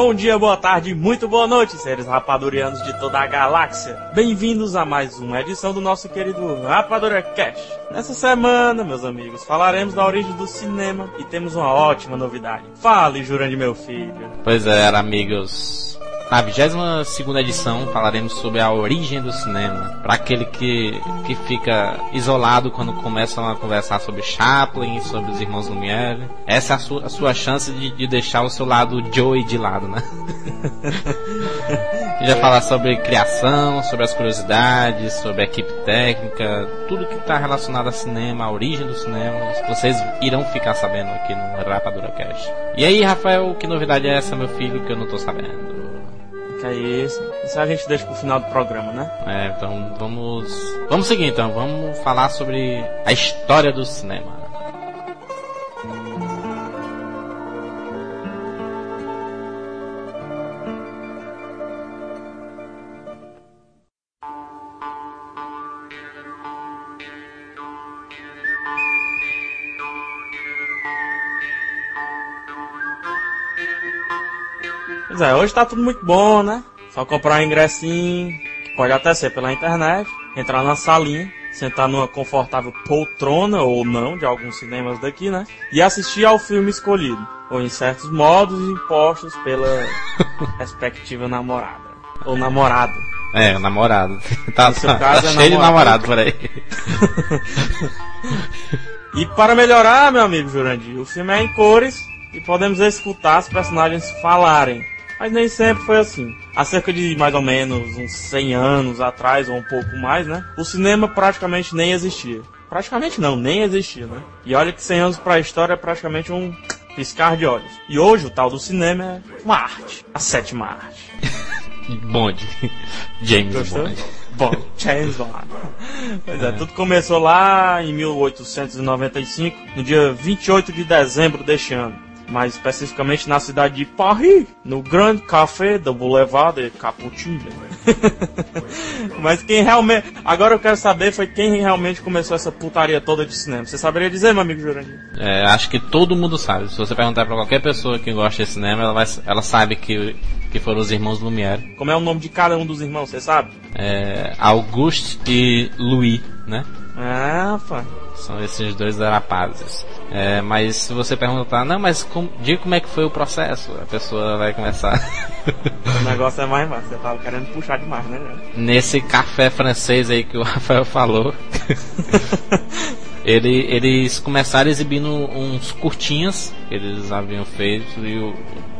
Bom dia, boa tarde, muito boa noite, seres rapadurianos de toda a galáxia. Bem-vindos a mais uma edição do nosso querido Rapadura Cash. Nessa semana, meus amigos, falaremos da origem do cinema e temos uma ótima novidade. Fale, Jurandir, meu filho. Pois é, amigos. Na 22 edição falaremos sobre a origem do cinema. Para aquele que, que fica isolado quando começam a conversar sobre Chaplin, sobre os irmãos Lumière. Essa é a sua, a sua chance de, de deixar o seu lado Joey de lado, né? Já falar sobre criação, sobre as curiosidades, sobre a equipe técnica, tudo que está relacionado a cinema, a origem do cinema, vocês irão ficar sabendo aqui no Rapadura Cast. E aí, Rafael, que novidade é essa, meu filho, que eu não estou sabendo? Que isso. Isso a gente deixa pro final do programa, né? É, então vamos. Vamos seguir então, vamos falar sobre a história do cinema. Pois é, hoje tá tudo muito bom, né? Só comprar um ingressinho, que pode até ser pela internet, entrar na salinha, sentar numa confortável poltrona ou não de alguns cinemas daqui, né? E assistir ao filme escolhido, ou em certos modos impostos pela respectiva namorada ou namorado. É, namorado. Tá, tá, tá é cheio de namorado por aí. e para melhorar, meu amigo Jurandir, o filme é em cores e podemos escutar os personagens falarem. Mas nem sempre foi assim. Há cerca de mais ou menos uns 100 anos atrás, ou um pouco mais, né? O cinema praticamente nem existia. Praticamente não, nem existia, né? E olha que 100 anos para a história é praticamente um piscar de olhos. E hoje o tal do cinema é uma arte. A sétima arte. Bond. James Gostou? Bond. Bom, James Bond. Pois é, é, tudo começou lá em 1895, no dia 28 de dezembro deste ano mais especificamente na cidade de Paris, no Grand Café do Boulevard de Capucine. Mas quem realmente. Agora eu quero saber foi quem realmente começou essa putaria toda de cinema. Você saberia dizer, meu amigo Jurandir? É, acho que todo mundo sabe. Se você perguntar para qualquer pessoa que gosta de cinema, ela, vai, ela sabe que, que foram os irmãos Lumière. Como é o nome de cada um dos irmãos, você sabe? É, Auguste e Louis, né? Ah, pá. São esses dois rapazes. É, mas se você perguntar, não, mas com, diga como é que foi o processo, a pessoa vai começar. o negócio é mais massa, você tava querendo puxar demais, né? Nesse café francês aí que o Rafael falou. ele, eles começaram exibindo uns curtinhas que eles haviam feito e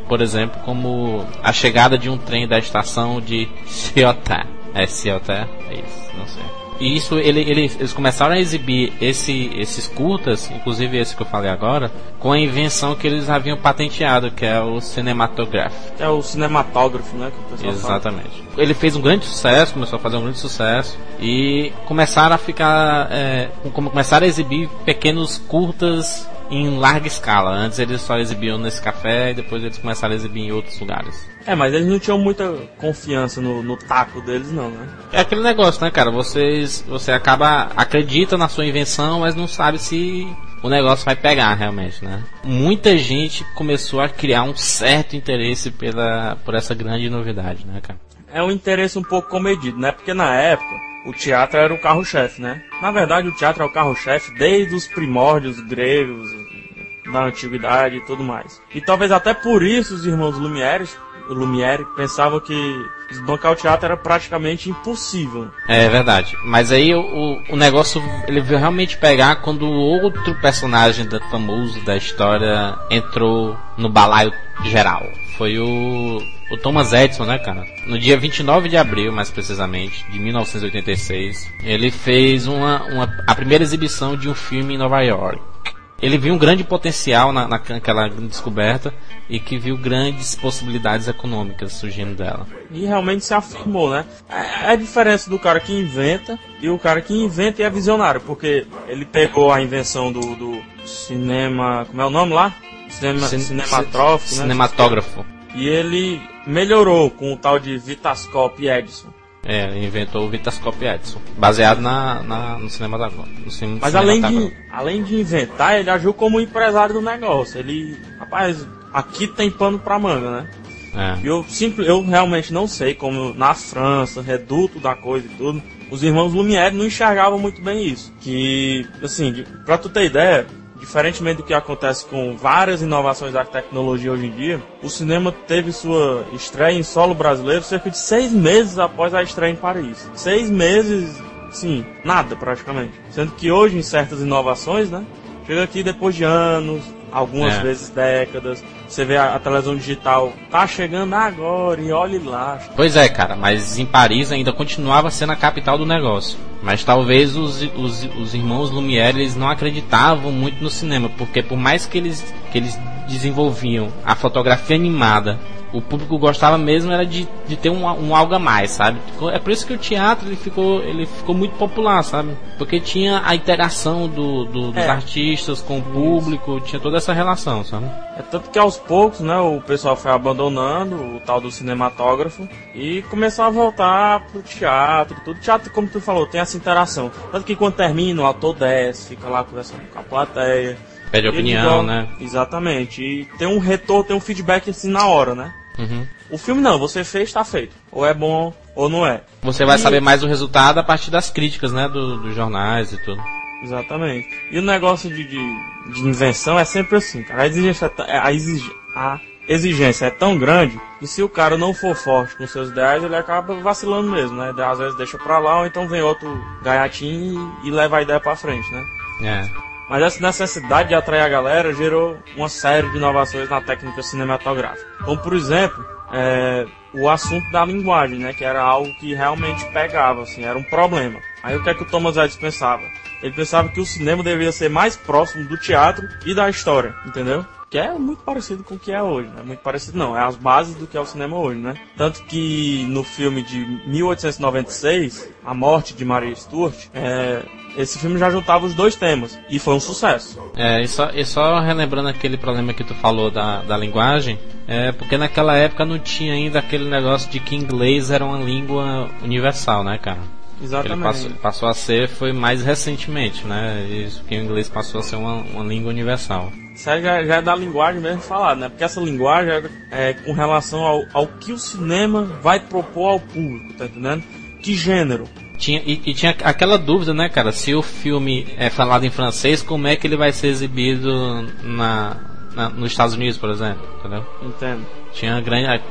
por exemplo, como a chegada de um trem da estação de Ciotat. É Ciotat? É isso, não sei. E isso ele, ele, eles começaram a exibir esse, esses curtas, inclusive esse que eu falei agora, com a invenção que eles haviam patenteado, que é o cinematógrafo. É o cinematógrafo, né? Exatamente. Fala. Ele fez um grande sucesso, começou a fazer um grande sucesso e começaram a ficar, é, começaram a exibir pequenos curtas em larga escala. Antes eles só exibiam nesse café e depois eles começaram a exibir em outros lugares. É, mas eles não tinham muita confiança no, no taco deles, não, né? É aquele negócio, né, cara? Vocês, você acaba acredita na sua invenção, mas não sabe se o negócio vai pegar realmente, né? Muita gente começou a criar um certo interesse pela, por essa grande novidade, né, cara? É um interesse um pouco comedido, né? Porque na época o teatro era o carro-chefe, né? Na verdade, o teatro é o carro-chefe desde os primórdios gregos, da antiguidade e tudo mais. E talvez até por isso os irmãos Lumière, Lumière pensavam que desbancar o teatro era praticamente impossível. É verdade. Mas aí o, o negócio ele veio realmente pegar quando outro personagem da, famoso da história entrou no balaio geral. Foi o o Thomas Edison, né, cara? No dia 29 de abril, mais precisamente, de 1986, ele fez uma, uma, a primeira exibição de um filme em Nova York. Ele viu um grande potencial na, naquela descoberta e que viu grandes possibilidades econômicas surgindo dela. E realmente se afirmou, né? É, é a diferença do cara que inventa e o cara que inventa e é visionário, porque ele pegou a invenção do, do cinema. Como é o nome lá? Cinema, Cin cinematrófico, né? Cinematógrafo. E ele melhorou com o tal de Vitascope Edison. É, ele inventou o Vitascope Edison, baseado na, na no cinema da cinema, Mas além de, além de inventar, ele agiu como empresário do negócio. Ele, rapaz, aqui tem pano pra manga, né? É. Eu, simples, eu realmente não sei como na França, reduto da coisa e tudo, os irmãos Lumière não enxergavam muito bem isso. Que, assim, pra tu ter ideia, diferentemente do que acontece com várias inovações da tecnologia hoje em dia, o cinema teve sua estreia em solo brasileiro cerca de seis meses após a estreia em Paris. Seis meses, sim, nada praticamente. Sendo que hoje, em certas inovações, né, chega aqui depois de anos, algumas é. vezes décadas. Você vê a, a, televisão digital, tá chegando agora e olhe lá. Pois é, cara, mas em Paris ainda continuava sendo a capital do negócio. Mas talvez os, os, os irmãos Lumière eles não acreditavam muito no cinema, porque por mais que eles, que eles desenvolviam a fotografia animada o público gostava mesmo era de, de ter um, um algo a mais, sabe? É por isso que o teatro ele ficou, ele ficou muito popular, sabe? Porque tinha a interação do, do dos é. artistas com o público, tinha toda essa relação, sabe? É tanto que aos poucos, né, o pessoal foi abandonando o tal do cinematógrafo e começou a voltar pro teatro, tudo. Teatro, como tu falou, tem essa interação. Tanto que quando termina, o ator desce, fica lá conversando com a plateia. Pede opinião, né? Exatamente. E tem um retorno, tem um feedback assim na hora, né? Uhum. O filme não, você fez, está feito. Ou é bom ou não é. Você vai e... saber mais o resultado a partir das críticas, né? Do, dos jornais e tudo. Exatamente. E o negócio de, de, de invenção é sempre assim, cara. A exigência, é a, exig, a exigência é tão grande que se o cara não for forte com seus ideais, ele acaba vacilando mesmo, né? Às vezes deixa pra lá, ou então vem outro gaiatinho e, e leva a ideia pra frente, né? É. Mas essa necessidade de atrair a galera gerou uma série de inovações na técnica cinematográfica. Como, por exemplo, é, o assunto da linguagem, né? Que era algo que realmente pegava, assim, era um problema. Aí o que é que o Thomas Edison pensava? Ele pensava que o cinema deveria ser mais próximo do teatro e da história, entendeu? Que é muito parecido com o que é hoje, né? Muito parecido não, é as bases do que é o cinema hoje, né? Tanto que no filme de 1896, A Morte de Maria Stuart, é, esse filme já juntava os dois temas e foi um sucesso. É, e só, e só relembrando aquele problema que tu falou da, da linguagem, é porque naquela época não tinha ainda aquele negócio de que inglês era uma língua universal, né, cara? Exatamente. Ele passou, passou, a ser foi mais recentemente, né? Isso que o inglês passou a ser uma, uma língua universal. Isso aí já, já, é da linguagem mesmo falado, né? Porque essa linguagem é, é com relação ao, ao que o cinema vai propor ao público, tá entendendo? Que gênero? Tinha, e, e, tinha aquela dúvida, né, cara? Se o filme é falado em francês, como é que ele vai ser exibido na, na nos Estados Unidos, por exemplo? Entendeu? Entendo. Tinha grande.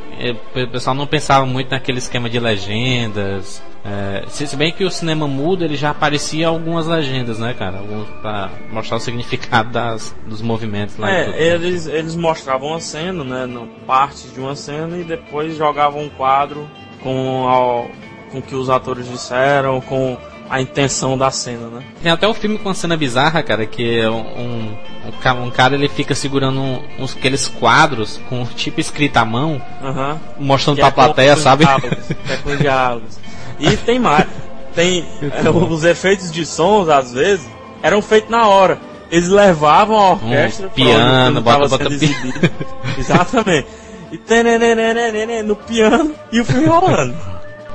O pessoal não pensava muito naquele esquema de legendas. É, se, bem que o cinema mudo ele já aparecia algumas legendas, né, cara? Alguns pra mostrar o significado das, dos movimentos lá. É, eles, eles mostravam a cena, né? No, partes de uma cena e depois jogavam um quadro com, ao, com o que os atores disseram, com a intenção da cena, né? Tem até um filme com uma cena bizarra, cara, que é um, um, um cara ele fica segurando uns aqueles quadros com tipo escrita à mão, uhum. mostrando que pra é plateia, sabe? Diálogos, é com diálogos. E tem mais, tem é, os efeitos de sons às vezes eram feitos na hora. Eles levavam a orquestra um piano, bota, bota piano. Exatamente. E no piano e o filme rolando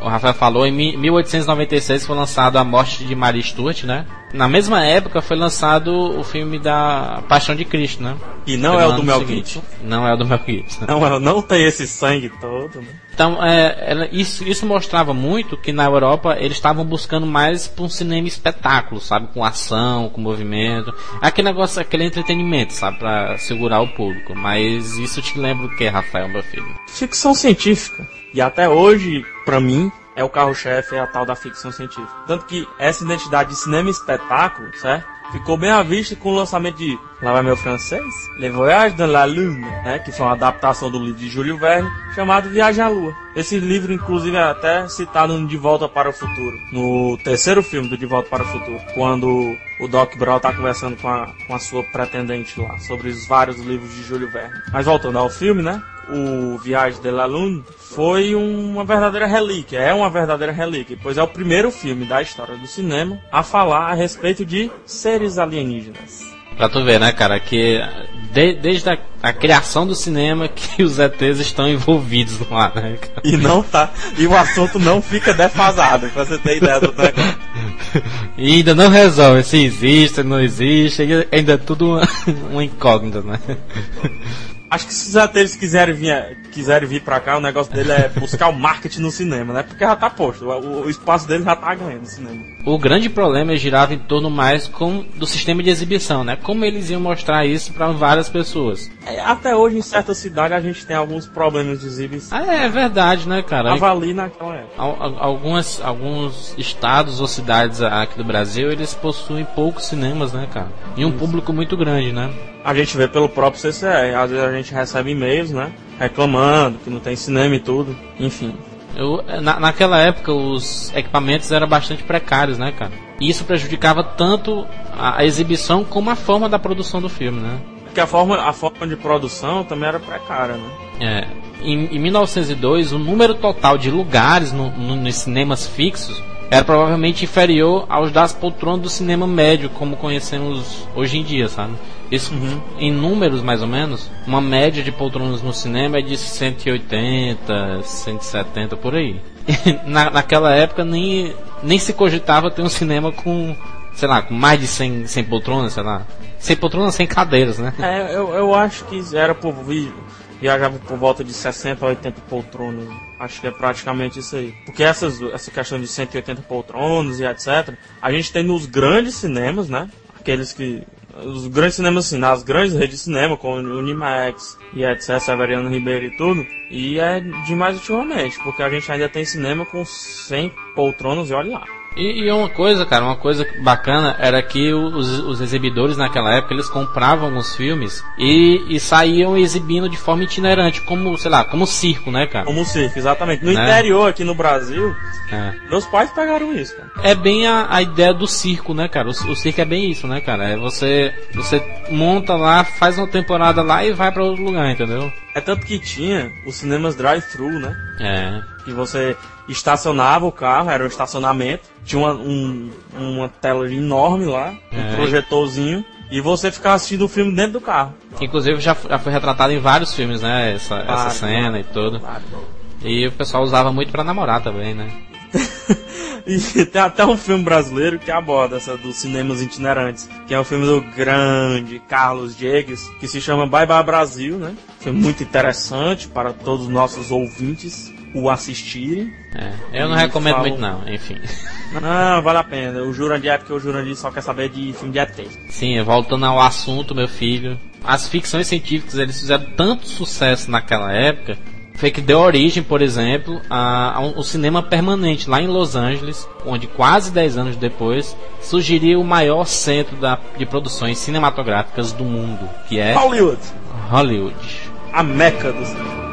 o Rafael falou, em 1896 foi lançado A Morte de Maria Stuart, né? Na mesma época foi lançado o filme da Paixão de Cristo, né? E não é o do Mel Gibson. Não é o do Mel Gibson. Não, não tem esse sangue todo, né? Então, é, isso, isso mostrava muito que na Europa eles estavam buscando mais para um cinema espetáculo, sabe? Com ação, com movimento. Aquele negócio, aquele entretenimento, sabe? Para segurar o público. Mas isso te lembra o que, Rafael, meu filho? Ficção científica. E até hoje, para mim, é o carro-chefe, é a tal da ficção científica. Tanto que essa identidade de cinema espetáculo, certo? Ficou bem à vista com o lançamento de Lá vai meu francês, Le Voyage dans la Lune, né? que foi uma adaptação do livro de Júlio Verne, chamado Viagem à Lua. Esse livro, inclusive, é até citado no De Volta para o Futuro, no terceiro filme do De Volta para o Futuro, quando o Doc Brown está conversando com a, com a sua pretendente lá, sobre os vários livros de Júlio Verne. Mas voltando ao filme, né? O Viagem de la Lune foi uma verdadeira relíquia, é uma verdadeira relíquia, pois é o primeiro filme da história do cinema a falar a respeito de seres alienígenas. Pra tu ver, né, cara, que de, desde a, a, criação do cinema que os ETs estão envolvidos lá, né? Cara? E não tá. E o assunto não fica defasado, pra você ter ideia do negócio. E ainda não resolve se existe, não existe, ainda é tudo uma, uma incógnita, né? Acho que se os atores quiserem vir, quiserem vir pra cá, o negócio dele é buscar o marketing no cinema, né? Porque já tá posto, o, o espaço dele já tá ganhando no cinema. O grande problema girava em torno mais com, do sistema de exibição, né? Como eles iam mostrar isso para várias pessoas. É, até hoje, em certa cidade, a gente tem alguns problemas de exibição. Ah, é verdade, né, cara? Avalie naquela época. Algumas, alguns estados ou cidades aqui do Brasil, eles possuem poucos cinemas, né, cara? E um isso. público muito grande, né? A gente vê pelo próprio CCE, às vezes a gente recebe e-mails, né? Reclamando que não tem cinema e tudo, enfim. Eu, na, naquela época os equipamentos eram bastante precários, né, cara? E isso prejudicava tanto a, a exibição como a forma da produção do filme, né? Porque a forma, a forma de produção também era precária, né? É. Em, em 1902, o número total de lugares no, no, nos cinemas fixos era provavelmente inferior aos das poltronas do cinema médio, como conhecemos hoje em dia, sabe? Isso, uhum. em números mais ou menos, uma média de poltronas no cinema é de 180, 170 por aí. Na, naquela época nem, nem se cogitava ter um cinema com, sei lá, com mais de 100, 100 poltronas, sei lá. 100 poltronas, 100 cadeiras, né? É, eu, eu acho que era por viajava por volta de 60 a 80 poltronas. Acho que é praticamente isso aí. Porque essas, essa questão de 180 poltronas e etc. A gente tem nos grandes cinemas, né? Aqueles que. Os grandes cinemas, assim, nas grandes redes de cinema, como o Unimax e etc., Severiano Ribeiro e tudo. E é demais ultimamente, porque a gente ainda tem cinema com 100 poltronas e olha lá. E, e, uma coisa, cara, uma coisa bacana era que os, os exibidores naquela época eles compravam os filmes e, e, saíam exibindo de forma itinerante, como, sei lá, como circo, né, cara? Como circo, exatamente. No né? interior, aqui no Brasil, é. meus pais pegaram isso, cara. É bem a, a ideia do circo, né, cara? O, o, circo é bem isso, né, cara? É você, você monta lá, faz uma temporada lá e vai para outro lugar, entendeu? É tanto que tinha os cinemas drive-thru, né? É. Que você estacionava o carro, era um estacionamento, tinha uma, um, uma tela enorme lá, um é. projetorzinho, e você ficava assistindo o filme dentro do carro. Inclusive já, já foi retratado em vários filmes, né? Essa, claro, essa cena e tudo. Claro. E o pessoal usava muito para namorar também, né? e tem até um filme brasileiro que aborda essa dos cinemas itinerantes, que é o filme do grande Carlos Diegues, que se chama Bye Bye Brasil, né? Foi muito interessante para todos os nossos ouvintes o assistirem. É, eu não recomendo muito não, enfim. Não, vale a pena. O Jurandir é porque o Jurandir só quer saber de filme de ET. Sim, voltando ao assunto, meu filho. As ficções científicas, eles fizeram tanto sucesso naquela época foi que deu origem, por exemplo, a, a um, cinema permanente lá em Los Angeles, onde quase 10 anos depois surgiria o maior centro da, de produções cinematográficas do mundo, que é Hollywood. Hollywood. A meca do cinema.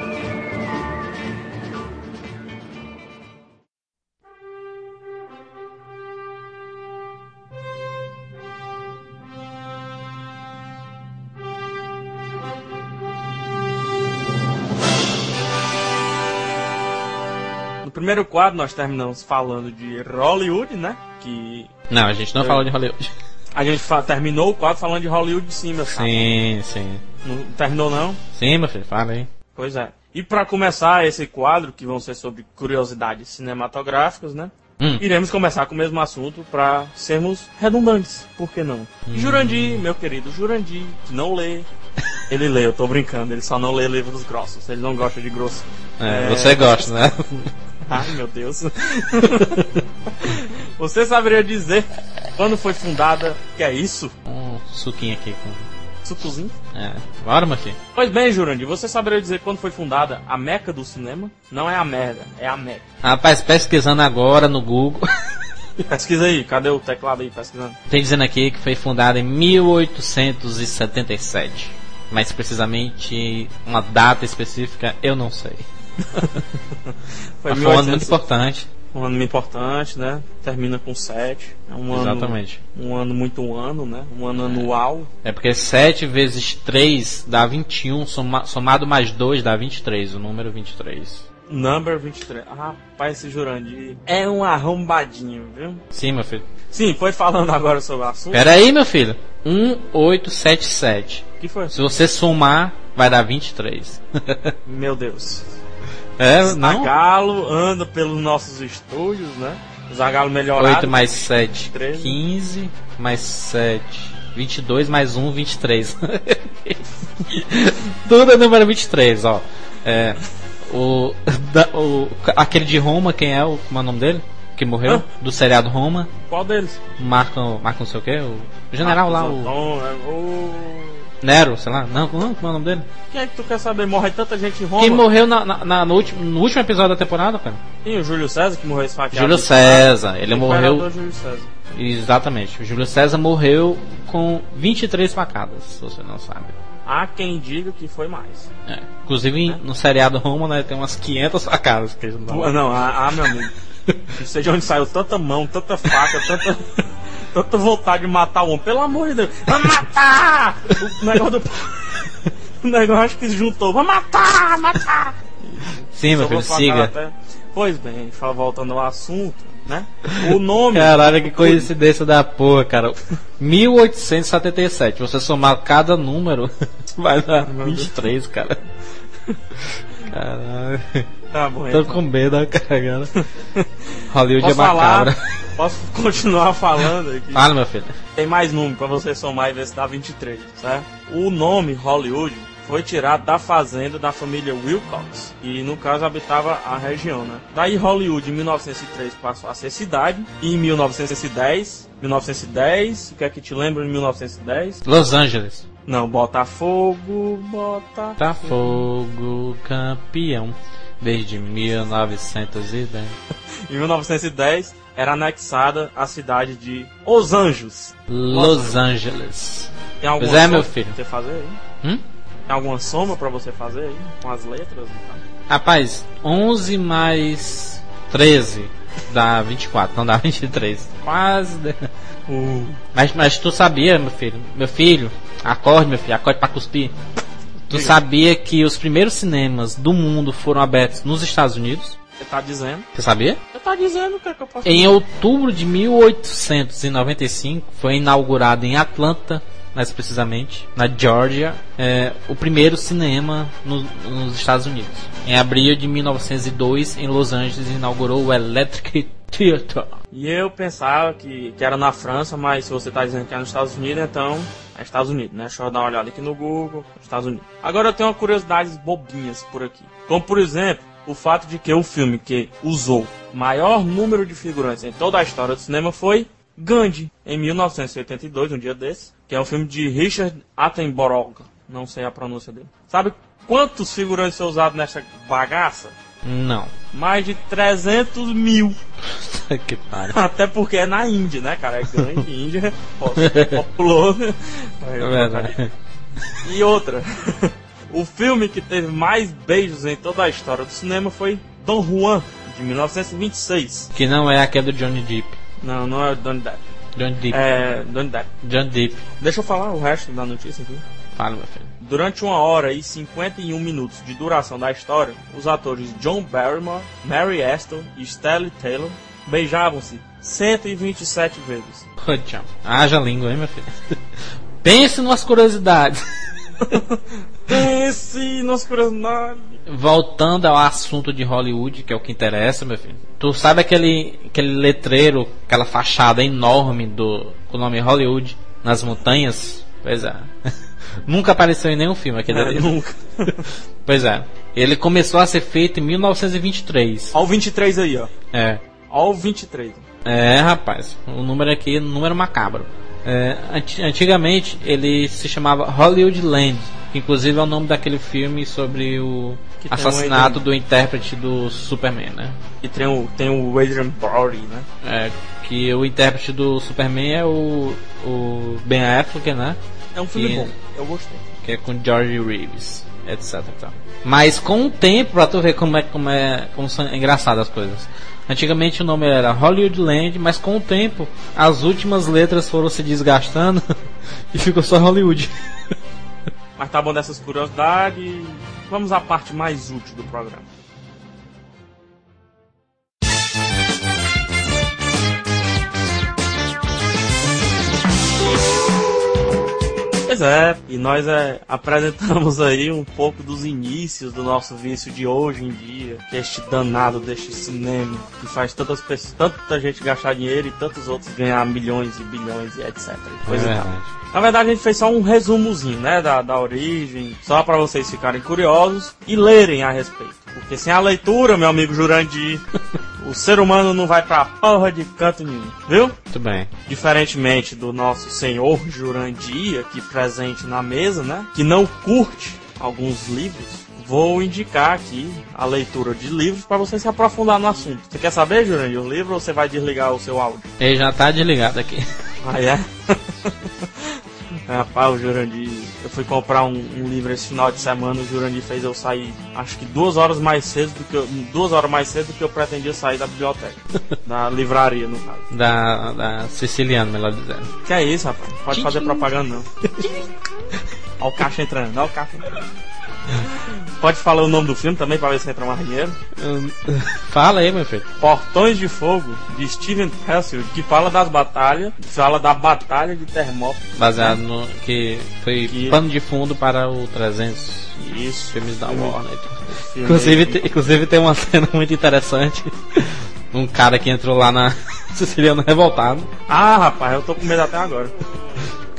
Primeiro quadro nós terminamos falando de Hollywood, né? Que. Não, a gente não falou de Hollywood. A gente terminou o quadro falando de Hollywood sim, meu Sim, sim. Não terminou não? Sim, meu filho, fala aí. Pois é. E para começar esse quadro, que vão ser sobre curiosidades cinematográficas, né? Hum. Iremos começar com o mesmo assunto para sermos redundantes, por que não? Hum. Jurandir, meu querido Jurandir, que não lê. Ele lê, eu tô brincando, ele só não lê livros grossos, ele não gosta de grosso. É, é... você gosta, né? Ai, meu Deus. Você saberia dizer quando foi fundada? Que é isso? Um suquinho aqui com. Sucozinho? É. Meu filho. Pois bem, Jurandir, você saberia dizer quando foi fundada a Meca do cinema? Não é a merda, é a Meca. Rapaz, pesquisando agora no Google. Pesquisa aí, cadê o teclado aí pesquisando? Tem dizendo aqui que foi fundada em 1877. Mais precisamente, uma data específica eu não sei. foi, um ano muito importante. Um ano muito importante, né? Termina com 7. É um Exatamente. Ano, um ano muito um ano, né? Um ano é. anual. É porque 7 vezes 3 dá 21, soma, somado mais 2 dá 23, o número 23. Number 23. Ah, rapaz, esse Jurandir é um arrombadinho, viu? Sim, meu filho. Sim, foi falando agora sobre o assunto. Pera aí, meu filho. 1877. que foi? Se você somar, vai dar 23. meu Deus. É, não? Zagalo anda pelos nossos estúdios, né? Zagalo melhorado. 8 mais 7, 15 mais 7, 22 mais 1, 23. Tudo é número 23, ó. É. O, da, o. Aquele de Roma, quem é o. Como é o nome dele? Que morreu? Hã? Do seriado Roma. Qual deles? Marco. Marco não sei o que? O general lá, o. Antônio, é, o... Nero, sei lá. Não, não, como é o nome dele? Quem é que tu quer saber? Morre tanta gente em Roma. Quem morreu na, na- na- no, último, no último episódio da temporada, cara? Sim, o Júlio César que morreu esfaqueado. Júlio César. Ele morreu. Júlio César. Exatamente. O Júlio César morreu com 23 facadas, se você não sabe. Há quem diga que foi mais. É. Inclusive no seriado Roma, né, tem umas 500 facadas que eles não Não, ah, ah, meu amigo. Não sei de onde saiu tanta mão, tanta faca, tanta, tanta vontade de matar o homem. Pelo amor de Deus. Vai matar! O negócio do... O negócio que se juntou. Vai matar! Matar! Sim, meu filho, siga. até- Pois bem, voltando ao assunto, né? O nome. Caralho, que coincidência da porra, cara. 1877. Você somar cada número, vai dar 23, cara. Caralho. Tá bom, Tô então. com medo da cara. Hollywood Posso é macabra. falar? Posso continuar falando aqui? Fala, meu filho. Tem mais número pra você somar e ver se dá 23, certo? O nome Hollywood foi tirado da fazenda da família Wilcox, e no caso habitava a região, né? Daí Hollywood em 1903 passou a ser cidade, e em 1910, 1910, o que é que te lembra em 1910? Los Angeles. Não, Botafogo, Bota... Tá fogo, campeão. Desde 1910. Em 1910 era anexada a cidade de Os Anjos. Los Angeles. Tem alguma Pois é, soma meu pra filho. Você fazer aí? Hum? Tem alguma soma pra você fazer aí? Com as letras e tal? Rapaz, 11 mais 13 dá 24, não dá 23. Quase. Uh. Mas, mas tu sabia, meu filho? Meu filho, acorde, meu filho, acorde pra cuspir. Tu Diga. sabia que os primeiros cinemas do mundo foram abertos nos Estados Unidos? Você tá dizendo? Você sabia? Você tá dizendo o que é que eu posso Em outubro de 1895 foi inaugurado em Atlanta, mais precisamente, na Georgia, é, o primeiro cinema no- nos Estados Unidos. Em abril de 1902, em Los Angeles, inaugurou o Electric Theatre. E eu pensava que, que era na França, mas se você tá dizendo que é nos Estados Unidos, então é Estados Unidos, né? Deixa eu dar uma olhada aqui no Google, Estados Unidos. Agora eu tenho uma curiosidades bobinhas por aqui. Como por exemplo, o fato de que o filme que usou maior número de figurantes em toda a história do cinema foi Gandhi, em 1982, um dia desse, que é um filme de Richard Attenborough, não sei a pronúncia dele. Sabe quantos figurantes são usados nessa bagaça? Não. Mais de 300 mil. que pariu. Até porque é na Índia, né, cara? É grande, Índia, populoso. É. E outra, o filme que teve mais beijos em toda a história do cinema foi Don Juan, de 1926. Que não é aquele do Johnny Depp. Não, não é Donnie Depp. Johnny Depp. É Donnie Depp. Johnny Depp. Deixa eu falar o resto da notícia aqui. Fala, meu filho. Durante uma hora e 51 minutos de duração da história, os atores John Barrymore, Mary Astor e Stanley Taylor beijavam-se 127 vezes. Tchau. Haja língua, hein, meu filho. Pense nas curiosidades. Pense nas curiosidades. Voltando ao assunto de Hollywood, que é o que interessa, meu filho. Tu sabe aquele, aquele letreiro, aquela fachada enorme do com o nome Hollywood nas montanhas? Pois é. Nunca apareceu em nenhum filme aquele É, ali. nunca. Pois é. Ele começou a ser feito em 1923. Ó o 23 aí, ó. É. Ó o 23. É, rapaz. O número aqui é número macabro. É, anti- antigamente ele se chamava Hollywood Land, que inclusive é o nome daquele filme sobre o Que assassinato do intérprete do Superman, né? E tem o, tem o Adrian Brody, né? É, que o intérprete do Superman é o, o Ben Affleck, né? É um filme Que- bom. Eu gostei. Que é com George Reeves, etc. tal. Mas com o tempo, pra tu ver como é, como é como são engraçadas as coisas. Antigamente o nome era Hollywood Land, mas com o tempo as últimas letras foram se desgastando e ficou só Hollywood. Mas tá bom dessas curiosidades. Vamos à parte mais útil do programa. Pois é, e nós é, apresentamos aí um pouco dos inícios do nosso vício de hoje em dia, que é este danado deste cinema, que faz tantas pessoas, tanta gente gastar dinheiro e tantos outros ganhar milhões e bilhões e etc. Pois é. Na verdade, a gente fez só um resumozinho, né, da, da origem, só para vocês ficarem curiosos e lerem a respeito. Porque sem a leitura, meu amigo Jurandir, o ser humano não vai pra porra de canto nenhum, viu? Muito bem. Diferentemente do nosso senhor Jurandir, aqui presente na mesa, né, que não curte alguns livros, vou indicar aqui a leitura de livros para você se aprofundar no assunto. Você quer saber, Jurandir, o livro ou você vai desligar o seu áudio? Ele já tá desligado aqui. Ah, é? Rapaz, o Jurandir. Eu fui comprar um, um, livro esse final de semana, o Jurandir fez eu sair, acho que duas horas mais cedo do que eu, duas horas mais cedo do que eu pretendia sair da biblioteca. da livraria, no caso. Da, da Siciliano, melhor dizendo. Que é isso, rapaz? Pode fazer propaganda não. Olha o caixa entrando, olha o caixa entrando. Pode falar o nome do filme também para ver se entra mais dinheiro? Fala aí, meu filho. Portões de Fogo, de Steven Pressfield, que fala das batalhas, fala da Batalha de Termópilas. Baseado no. que foi que... pano de fundo para o 300. Isso. Filmes da Warner. Inclusive, te, inclusive tem uma cena muito interessante. Um cara que entrou lá na Siciliano revoltado. Ah, rapaz, eu tô com medo até agora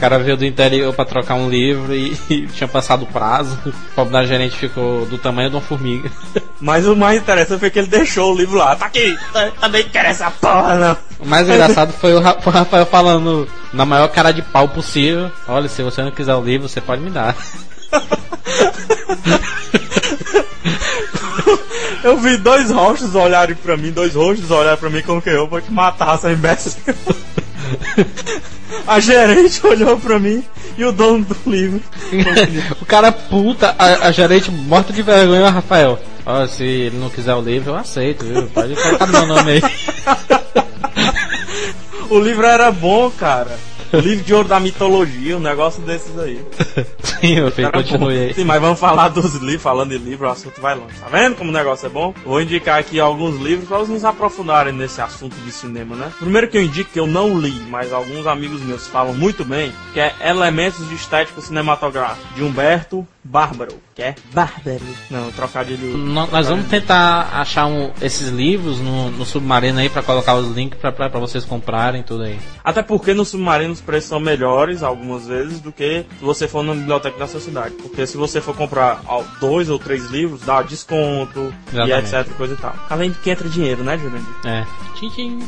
cara veio do interior para trocar um livro e, e, tinha passado o prazo. O pobre da gerente ficou do tamanho de uma formiga. Mas o mais interessante foi que ele deixou o livro lá. Tá aqui, também quer essa porra, não. O mais engraçado foi o Rafael falando na maior cara de pau possível: Olha, se você não quiser o livro, você pode me dar. Eu vi dois rostos olharem pra mim, dois rostos olharem pra mim como que eu vou te matar, essa imbecil. A gerente olhou pra mim e o dono do livro. o cara puta, a, a gerente morta de vergonha, Rafael. Ó, se ele não quiser o livro, eu aceito, viu? Pode colocar meu nome aí. o livro era bom, cara. Livro de ouro da mitologia, um negócio desses aí. Sim, meu filho, continue aí. Sim, mas vamos falar dos livros, falando de livro, o assunto vai longe. Tá vendo como o negócio é bom? Vou indicar aqui alguns livros para vocês aprofundarem nesse assunto de cinema, né? Primeiro que eu indico que eu não li, mas alguns amigos meus falam muito bem, que é Elementos de Estética Cinematográfica, de Humberto Bárbaro, que é Bárbaro. Não, trocadilho. No, nós vamos tentar achar um, esses livros no, no Submarino aí para colocar os links para vocês comprarem tudo aí. Até porque no Submarino os preços são melhores algumas vezes do que se você for na biblioteca da sua cidade. Porque se você for comprar dois ou três livros, dá desconto Exatamente. e etc, coisa e tal. Além de que entra dinheiro, né, Jurandir? É. Tchim, tchim.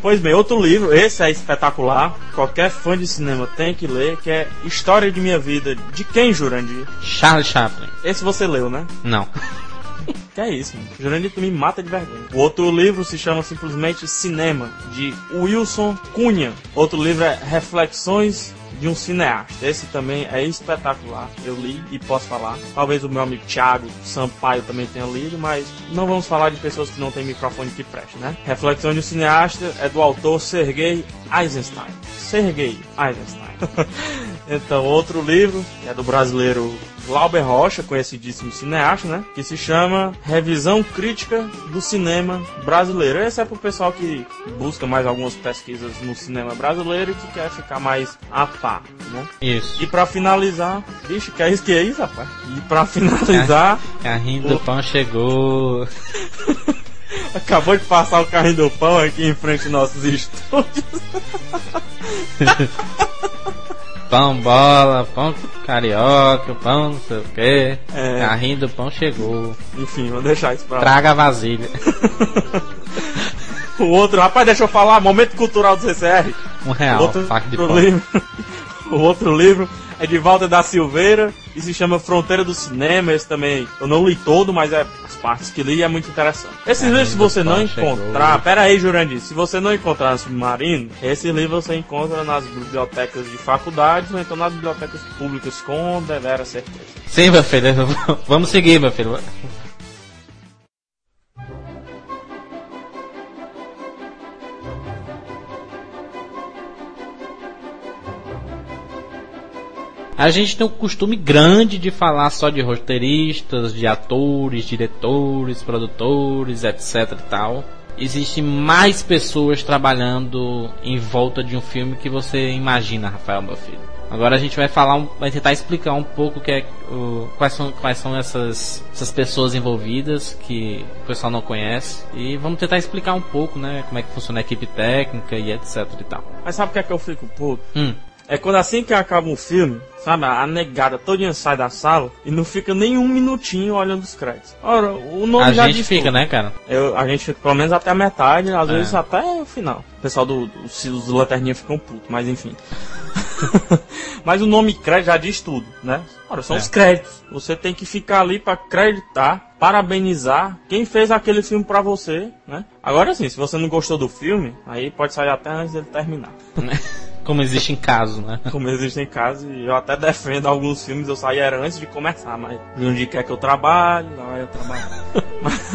Pois bem, outro livro, esse é espetacular, qualquer fã de cinema tem que ler, que é História de Minha Vida. De quem, Jurandir? Charles Chaplin. Esse você leu, né? Não. que é isso, mano. Jurandir tu me mata de vergonha. O outro livro se chama simplesmente Cinema, de Wilson Cunha. Outro livro é Reflexões de um cineasta. Esse também é espetacular. Eu li e posso falar. Talvez o meu amigo Thiago Sampaio também tenha lido, mas não vamos falar de pessoas que não têm microfone que preste, né? Reflexão de um cineasta é do autor Sergei Eisenstein. Sergei Eisenstein. então, outro livro é do brasileiro Glauber Rocha, conhecidíssimo cineasta, né? Que se chama Revisão Crítica do Cinema Brasileiro. Esse é pro pessoal que busca mais algumas pesquisas no cinema brasileiro e que quer ficar mais a par, né? Isso. E para finalizar, vixe, que é isso que é isso, rapaz? E para finalizar, carrinho do o... pão chegou. Acabou de passar o carrinho do pão aqui em frente aos nossos estúdios. pão bola, pão carioca, pão não sei o que. É. Carrinho do pão chegou. Enfim, vou deixar isso pra Traga a vasilha. o outro, rapaz, deixa eu falar, momento cultural do CCR. Um real, outro, de pão. Livro, o outro livro é de Walter da Silveira e se chama Fronteira do Cinema. Esse também eu não li todo, mas é as partes que li é muito interessante. Esses é, livros, se você não encontrar, chegou. pera aí, Jurandir, se você não encontrar no Submarino, esse livro você encontra nas bibliotecas de faculdades ou então nas bibliotecas públicas, com devera certeza. Sim, meu filho, vamos seguir, meu filho. A gente tem um costume grande de falar só de roteiristas, de atores, diretores, produtores, etc e tal. Existem mais pessoas trabalhando em volta de um filme que você imagina, Rafael, meu filho. Agora a gente vai falar, vai tentar explicar um pouco que é, o, quais são, quais são essas, essas pessoas envolvidas que o pessoal não conhece e vamos tentar explicar um pouco, né, como é que funciona a equipe técnica e etc e tal. Mas sabe o que é que eu fico puto? Hum. É quando assim que acaba um filme, sabe, a negada todinha sai da sala e não fica nem um minutinho olhando os créditos. Ora, o nome A já gente fica, tudo. né, cara? Eu, a gente fica pelo menos até a metade, às É. vezes até o final. O pessoal do, do os lanterninha ficam putos, mas enfim. mas o nome crédito já diz tudo, né? Ora, são É. os créditos. Você tem que ficar ali pra acreditar, parabenizar quem fez aquele filme pra você, né? Agora sim, se você não gostou do filme, aí pode sair até antes dele terminar. Como existe em caso, né? Como existem casos, e eu até defendo alguns filmes, eu saí era antes de começar, mas de onde quer que eu trabalho, lá eu trabalho.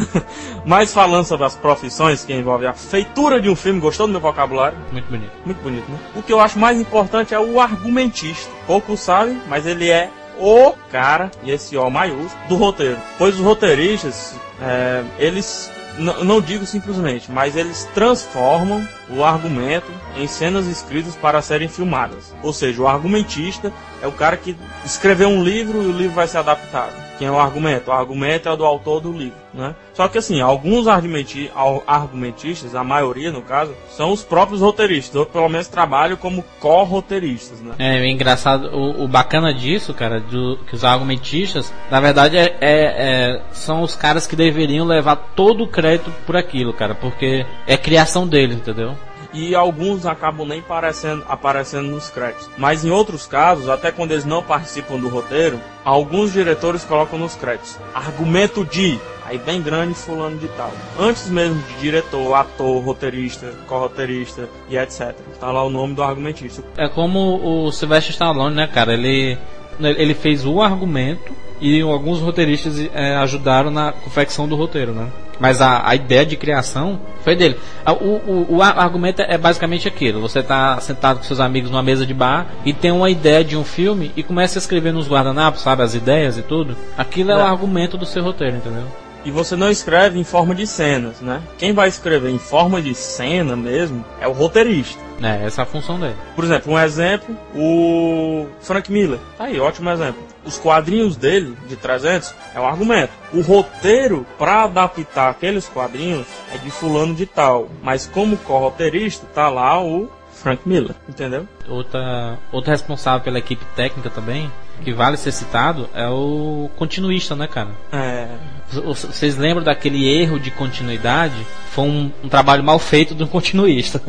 mas falando sobre as profissões que envolvem a feitura de um filme, gostou do meu vocabulário? Muito bonito. Muito bonito, né? O que eu acho mais importante é o argumentista. Poucos sabem, mas ele é o cara, e esse O maiúsculo, do roteiro. Pois os roteiristas, é, eles, não digo simplesmente, mas eles transformam o argumento em cenas escritas para serem filmadas. Ou seja, o argumentista é o cara que escreveu um livro e o livro vai ser adaptado. Quem é o argumento? O argumento é do autor do livro, né? Só que assim, alguns argumenti- al- argumentistas, a maioria no caso, são os próprios roteiristas, ou pelo menos trabalham como co-roteiristas, né? É, engraçado, o, o bacana disso, cara, do, que os argumentistas, na verdade, é, é- é- são os caras que deveriam levar todo o crédito por aquilo, cara, porque é criação deles, entendeu? E alguns acabam nem aparecendo, aparecendo nos créditos. Mas em outros casos, até quando eles não participam do roteiro, alguns diretores colocam nos créditos. Argumento de, aí bem grande, fulano de tal. Antes mesmo de diretor, ator, roteirista, co-roteirista e etc. Tá lá o nome do argumentista. É como o Sylvester Stallone, né, cara? Ele, ele fez o argumento e alguns roteiristas é, ajudaram na confecção do roteiro, né? Mas a, a ideia de criação foi dele. O, o, o ar- argumento é basicamente aquilo: você tá sentado com seus amigos numa mesa de bar e tem uma ideia de um filme e começa a escrever nos guardanapos, sabe? As ideias e tudo. Aquilo é, É. o argumento do seu roteiro, entendeu? E você não escreve em forma de cenas, né? Quem vai escrever em forma de cena mesmo é o roteirista. É, essa é a função dele. Por exemplo, um exemplo, o Frank Miller. Tá aí, ótimo exemplo. Os quadrinhos dele, de 300, é um argumento. O roteiro para adaptar aqueles quadrinhos é de fulano de tal. Mas como co-roteirista, tá lá o Frank Miller, entendeu? Outra, outro responsável pela equipe técnica também, que vale ser citado, é o continuista, né, cara? É, Vocês lembram daquele erro de continuidade? Foi um, um trabalho mal feito de um continuista.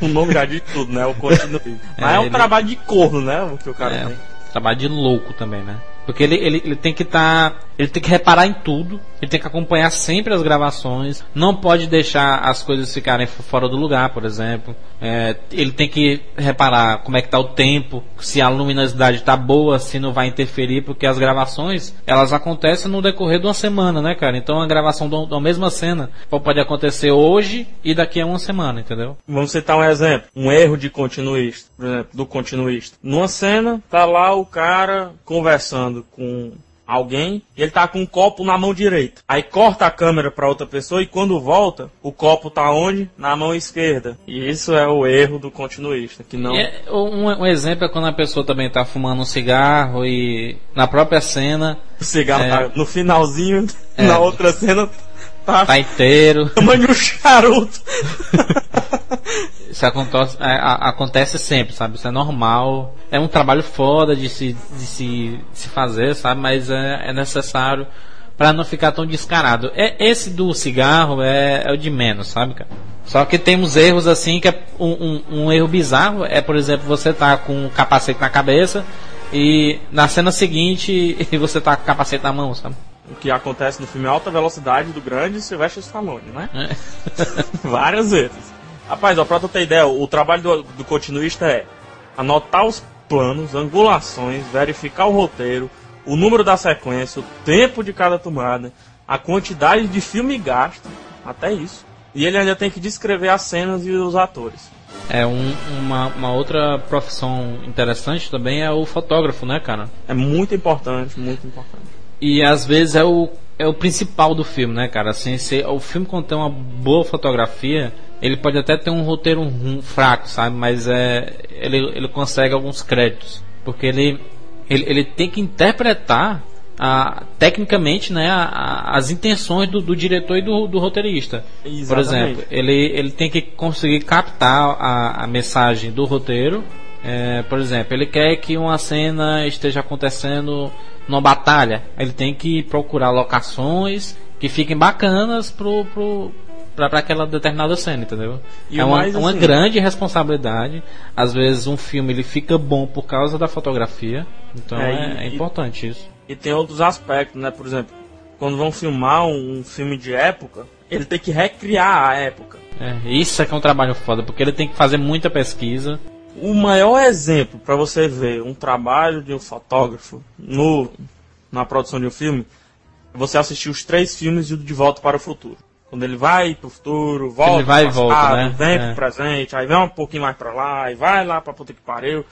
o nome já diz tudo, né? O continuista. Mas é, um ele- trabalho de corno, né? O que o cara É, tem. trabalho de louco também, né? Porque ele, ele, ele tem que estar. Ele tem que reparar em tudo. Ele tem que acompanhar sempre as gravações. Não pode deixar as coisas ficarem fora do lugar, por exemplo. É, ele tem que reparar como é que tá o tempo, se a luminosidade tá boa, se não vai interferir, porque as gravações elas acontecem no decorrer de uma semana, né, cara? Então a gravação da mesma cena pode acontecer hoje e daqui a uma semana, entendeu? Vamos citar um exemplo. Um erro de continuista, por exemplo, do continuista. Numa cena, tá lá o cara conversando com alguém e ele tá com um copo na mão direita. Aí corta a câmera para outra pessoa e quando volta, o copo tá onde? Na mão esquerda. E isso é o erro do continuista, que não... É- um, um exemplo é quando a pessoa também tá fumando um cigarro e na própria cena O cigarro É. tá no finalzinho, É. na outra cena tá, tá inteiro. tamanho um charuto. Isso acontece, é, acontece sempre, sabe? Isso é normal. É um trabalho foda de se, de se, de se fazer, sabe? Mas é, é necessário para não ficar tão descarado. É, esse do cigarro é, é o de menos, sabe, cara? Só que temos erros assim que é um, um, um erro bizarro é, por exemplo, você tá com um capacete na cabeça e na cena seguinte você tá com o capacete na mão, sabe? o que acontece no filme Alta Velocidade do grande Sylvester Stallone, né? É. Várias vezes. Rapaz, ó, pra tu ter ideia, o trabalho do, do continuista é anotar os planos, angulações, verificar o roteiro, o número da sequência, o tempo de cada tomada, a quantidade de filme gasto, até isso. E ele ainda tem que descrever as cenas e os atores. É um- uma, uma outra profissão interessante também é o fotógrafo, né, cara? É muito importante, muito importante. E às vezes é o, é o principal do filme, né, cara? Assim, se o filme contém uma boa fotografia, ele pode até ter um roteiro um, fraco, sabe? Mas é, ele, ele consegue alguns créditos. Porque ele, ele, ele tem que interpretar a, tecnicamente né, a, a, as intenções do, do, diretor e do, do roteirista. Exatamente. Por exemplo, ele, ele tem que conseguir captar a, mensagem do roteiro. É, por exemplo, ele quer que uma cena esteja acontecendo numa batalha. Ele tem que procurar locações que fiquem bacanas pro, pro, para aquela determinada cena, entendeu? E é uma, mais, uma assim, grande responsabilidade. Às vezes um filme ele fica bom por causa da fotografia, então é, é, é importante isso. E tem outros aspectos, né? Por exemplo, quando vão filmar um, um filme de época, ele tem que recriar a época. É, isso é que é um trabalho foda, porque ele tem que fazer muita pesquisa. O maior exemplo para você ver um trabalho de um fotógrafo no, na produção de um filme é você assistir os três filmes de De Volta para o Futuro. Quando ele vai pro futuro, volta, ele vai passado, e volta, né? vem é. pro presente, aí vem um pouquinho mais pra lá, e vai lá pra puta que pariu.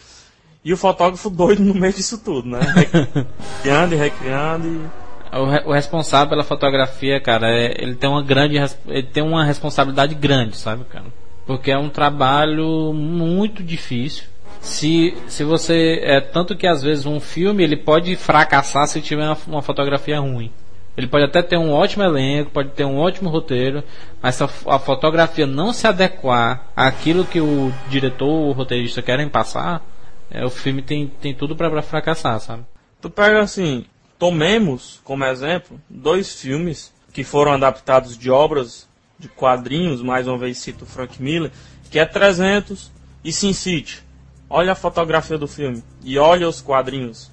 E o fotógrafo doido no meio disso tudo, né? Recriando e recriando e... O, o, responsável pela fotografia, cara, é, ele tem uma grande ele tem uma responsabilidade grande, sabe, cara? Porque é um trabalho muito difícil. Se, se você é tanto que às vezes um filme ele pode fracassar se tiver uma, uma fotografia ruim. Ele pode até ter um ótimo elenco, pode ter um ótimo roteiro, mas se a, fotografia não se adequar àquilo que o diretor ou o roteirista querem passar, é, o filme tem, tem tudo para fracassar, sabe? Tu pega assim, tomemos como exemplo dois filmes que foram adaptados de obras de quadrinhos, mais uma vez cito Frank Miller, que é 300 e Sin City. Olha a fotografia do filme e olha os quadrinhos.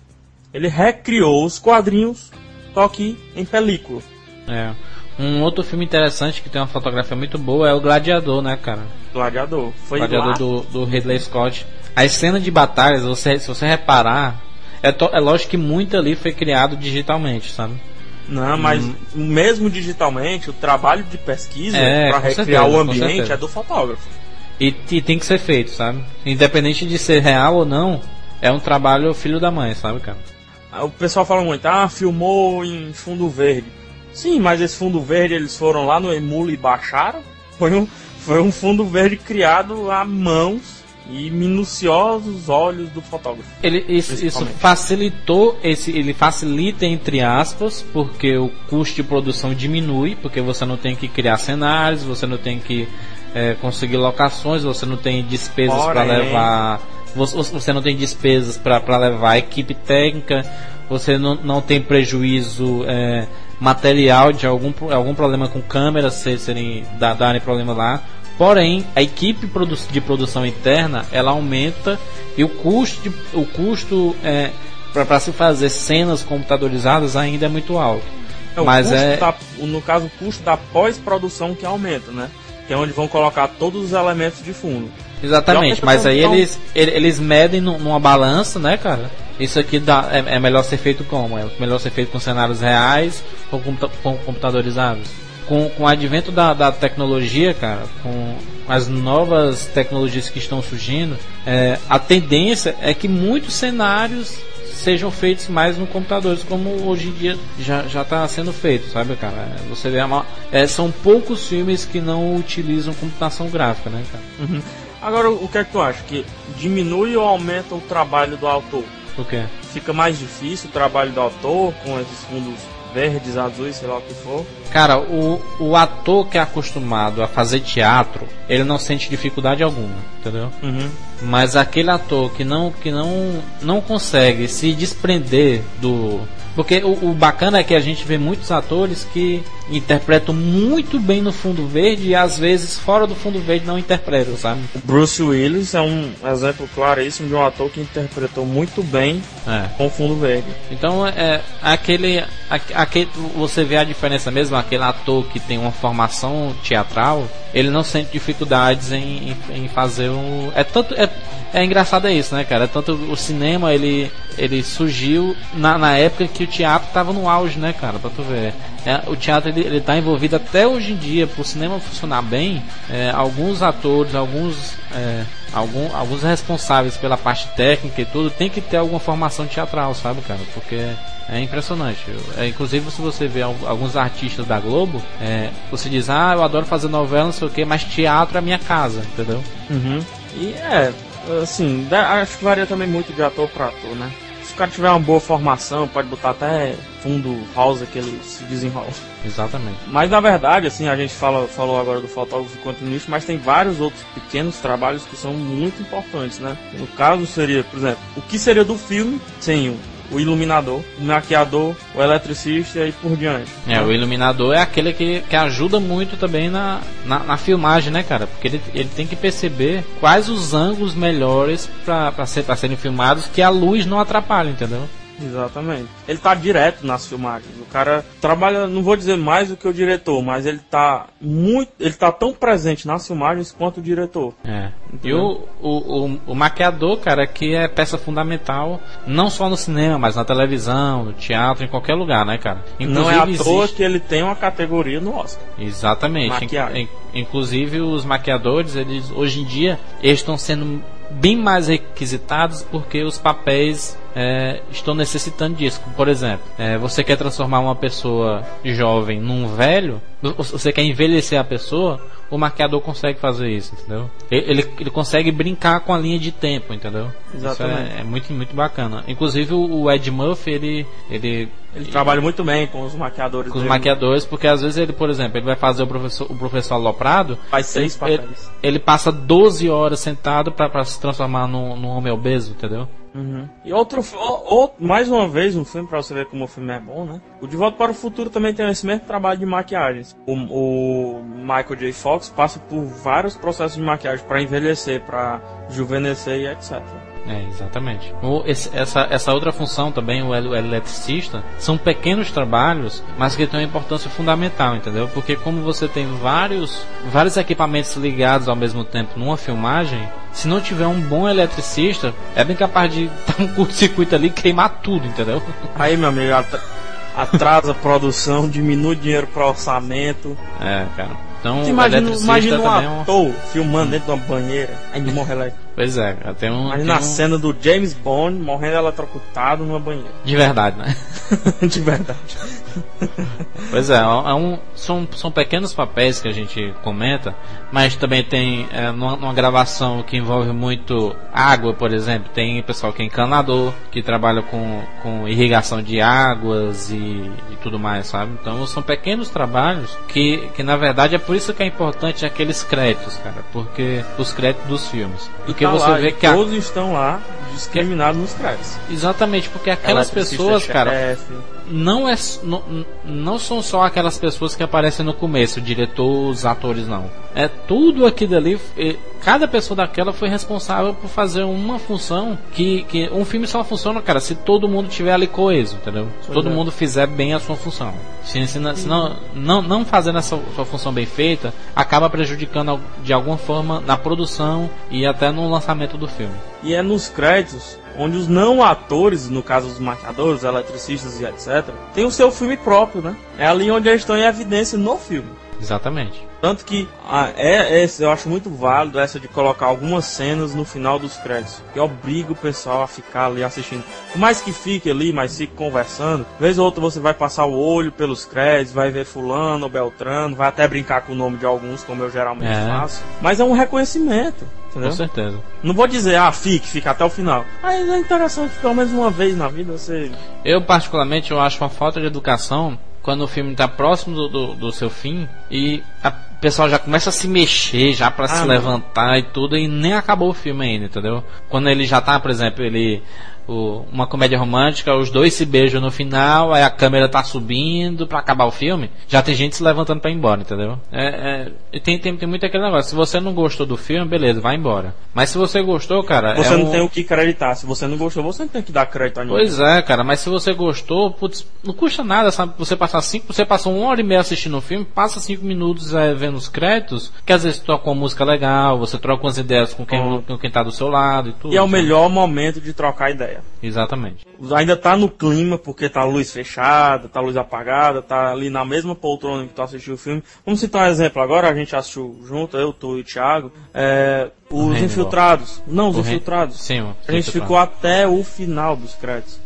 Ele recriou os quadrinhos só que em película. É. Um outro filme interessante que tem uma fotografia muito boa é o Gladiador, né, cara? Gladiador. Foi Gladiador do, do Ridley Scott. As cenas de batalhas, você, se você reparar, é, to, é lógico que muito ali foi criado digitalmente, sabe? Não, mas hum. mesmo digitalmente, o trabalho de pesquisa é, para recriar certeza, o ambiente é do fotógrafo. E, e, tem que ser feito, sabe? Independente de ser real ou não, é um trabalho filho da mãe, sabe, cara? O pessoal fala muito, ah, filmou em fundo verde. Sim, mas esse fundo verde eles foram lá no Emule e baixaram. Foi um, foi um fundo verde criado a mãos e minuciosos olhos do fotógrafo. Ele, isso, isso, facilitou esse, ele facilita entre aspas, porque o custo de produção diminui, porque você não tem que criar cenários, você não tem que é, conseguir locações, você não tem despesas para levar você não tem despesas para levar a equipe técnica, você não, não tem prejuízo é, material de algum, algum problema com câmeras se, serem darem problema lá. Porém, a equipe de produção interna ela aumenta e o custo, de, o custo é, para se fazer cenas computadorizadas ainda é muito alto. É, Mas é da, no caso o custo da pós-produção que aumenta, né? Que é onde vão colocar todos os elementos de fundo. Exatamente, mas aí eles, eles medem numa balança, né, cara? Isso aqui dá, é, é, melhor ser feito como? É melhor ser feito com cenários reais ou com, com computadorizados? Com, com o advento da, da tecnologia, cara, com as novas tecnologias que estão surgindo, é, a tendência é que muitos cenários sejam feitos mais no computadores, como hoje em dia já já está sendo feito, sabe, cara? Você vê uma, é, são poucos filmes que não utilizam computação gráfica, né, cara? Uhum. Agora, o que é que tu acha? Que diminui ou aumenta o trabalho do autor? O quê? Fica mais difícil o trabalho do autor com esses fundos verdes, azuis, sei lá o que for. Cara, o, o ator que é acostumado a fazer teatro, ele não sente dificuldade alguma, entendeu? Uhum. Mas aquele ator que não que não não consegue se desprender do porque o, o, bacana é que a gente vê muitos atores que interpretam muito bem no fundo verde e às vezes fora do fundo verde não interpretam, sabe? O Bruce Willis é um exemplo claríssimo de um ator que interpretou muito bem é. com fundo verde. Então é aquele, aquele você vê a diferença mesmo, aquele ator que tem uma formação teatral, ele não sente dificuldades em, em, em fazer um é tanto é, é engraçado é isso, né, cara? É tanto o cinema ele ele surgiu na, na época que o teatro estava no auge, né, cara? Pra tu ver. É, o teatro ele, ele tá envolvido até hoje em dia, pro cinema funcionar bem, é, alguns atores, alguns é, algum, alguns responsáveis pela parte técnica e tudo tem que ter alguma formação teatral, sabe, cara? Porque é impressionante. É, inclusive, se você vê alguns artistas da Globo, é, você diz, ah, eu adoro fazer novela, não sei o que, mas teatro é minha casa, entendeu? Uhum. E é, assim, acho que varia também muito de ator para ator, né? Se o cara tiver uma boa formação, pode botar até fundo rosa que ele se desenrola. Exatamente. Mas na verdade, assim, a gente fala, falou agora do fotógrafo continuista, mas tem vários outros pequenos trabalhos que são muito importantes, né? No caso seria, por exemplo, o que seria do filme sem o iluminador, o maquiador, o eletricista e por diante. É, o iluminador é aquele que, que ajuda muito também na, na, na, filmagem, né, cara? Porque ele, ele tem que perceber quais os ângulos melhores para ser, serem filmados que a luz não atrapalhe, entendeu? Exatamente. Ele tá direto nas filmagens. O cara trabalha, não vou dizer mais do que o diretor, mas ele tá muito. Ele tá tão presente nas filmagens quanto o diretor. É. E o, o, o, o, maquiador, cara, que é peça fundamental, não só no cinema, mas na televisão, no teatro, em qualquer lugar, né, cara? Inclusive, não é à toa existe... que ele tem uma categoria no Oscar. Exatamente. Maquiagem. Inclusive os maquiadores, eles hoje em dia, eles estão sendo bem mais requisitados porque os papéis é, estão necessitando disso. Por exemplo, é, você quer transformar uma pessoa jovem num velho, você quer envelhecer a pessoa, o maquiador consegue fazer isso, entendeu? Ele, ele consegue brincar com a linha de tempo, entendeu? Exatamente. É, é, muito, muito bacana. Inclusive o Ed Murphy, ele. Ele, ele trabalha muito bem com os maquiadores. Com dele. os maquiadores, porque às vezes ele, por exemplo, ele vai fazer o professor, o professor aloprado. Faz seis ele, papéis. Ele, ele passa 12 horas sentado para se transformar num, num homem obeso, entendeu? Uhum. E outro, o, mais uma vez, um filme para você ver como o filme é bom, né? O De Volta para o Futuro também tem esse mesmo trabalho de maquiagens. O, o Michael J. Fox passa por vários processos de maquiagem para envelhecer, para juvenescer e etc. É, exatamente. O, esse, essa, essa outra função também, o eletricista, são pequenos trabalhos, mas que têm uma importância fundamental, entendeu? Porque como você tem vários, vários equipamentos ligados ao mesmo tempo numa filmagem, se não tiver um bom eletricista, é bem capaz de dar um curto-circuito ali e queimar tudo, entendeu? Aí, meu amigo, atrasa a produção, diminui o dinheiro para orçamento. É, cara. Então, imagina, imagina um é ator um... filmando dentro de uma banheira, aí morre elétrico. Pois é, tem um. Imagina a um... cena do James Bond morrendo eletrocutado numa banheira. De verdade, né? de verdade. pois é, é um, são, são pequenos papéis que a gente comenta, mas também tem é, numa, numa, gravação que envolve muito água, por exemplo, tem pessoal que é encanador, que trabalha com, com irrigação de águas e, e tudo mais, sabe? Então são pequenos trabalhos que, que na verdade é por isso que é importante aqueles créditos, cara, porque os créditos dos filmes. Porque tá você lá, vê que todos a... estão lá discriminados nos créditos. Exatamente, porque aquelas pessoas, cara, não é não, não são só aquelas pessoas que aparecem no começo, o diretor, os atores não. É tudo aquilo ali, cada pessoa daquela foi responsável por fazer uma função que, que um filme só funciona, cara, se todo mundo tiver ali coeso, entendeu? Se todo é. mundo fizer bem a sua função. Se, se, se não, não, não fazendo essa sua função bem feita, acaba prejudicando de alguma forma na produção e até no lançamento do filme. E é nos créditos onde os não atores, no caso os maquiadores, eletricistas e etc, tem o seu filme próprio, né? É ali onde eles estão em evidência no filme. Exatamente. Tanto que ah, é, é, eu acho muito válido essa de colocar algumas cenas no final dos créditos, que obriga o pessoal a ficar ali assistindo. Por mais que fique ali, mas fique conversando, vez ou outra você vai passar o olho pelos créditos, vai ver fulano ou beltrano, vai até brincar com o nome de alguns, como eu geralmente é. faço. Mas é um reconhecimento. Entendeu? Com certeza. Não vou dizer, ah, fique, fica até o final. Mas é interessante, pelo menos uma vez na vida você. Eu, particularmente, eu acho uma falta de educação quando o filme está próximo do, do, do, seu fim e a pessoal já começa a se mexer já para ah, se levantar e tudo e nem acabou o filme ainda, entendeu? Quando ele já tá, por exemplo, ele o, uma comédia romântica, os dois se beijam no final, aí a câmera tá subindo para acabar o filme, já tem gente se levantando para ir embora, entendeu? É, é, tem, tem, tem muito aquele negócio. Se você não gostou do filme, beleza, vai embora. Mas se você gostou, cara. Você é não um... tem o que acreditar. Se você não gostou, você não tem que dar crédito a ninguém. Pois é, cara, mas se você gostou, putz, não custa nada, sabe? Você passar cinco, você passou uma hora e meia assistindo o filme, passa cinco minutos é, vendo os créditos, que às vezes toca uma música legal, você troca umas ideias com quem, com quem tá do seu lado e tudo. E é o melhor momento de trocar ideia. História. Exatamente. Ainda tá no clima, porque tá a luz fechada, tá a luz apagada, tá ali na mesma poltrona que tu assistiu o filme. Vamos citar um exemplo agora, a gente assistiu junto, eu, tu e o Thiago. É, os infiltrados. Não, os O infiltrados. Sim, o A gente Infiltrado. ficou até o final dos créditos.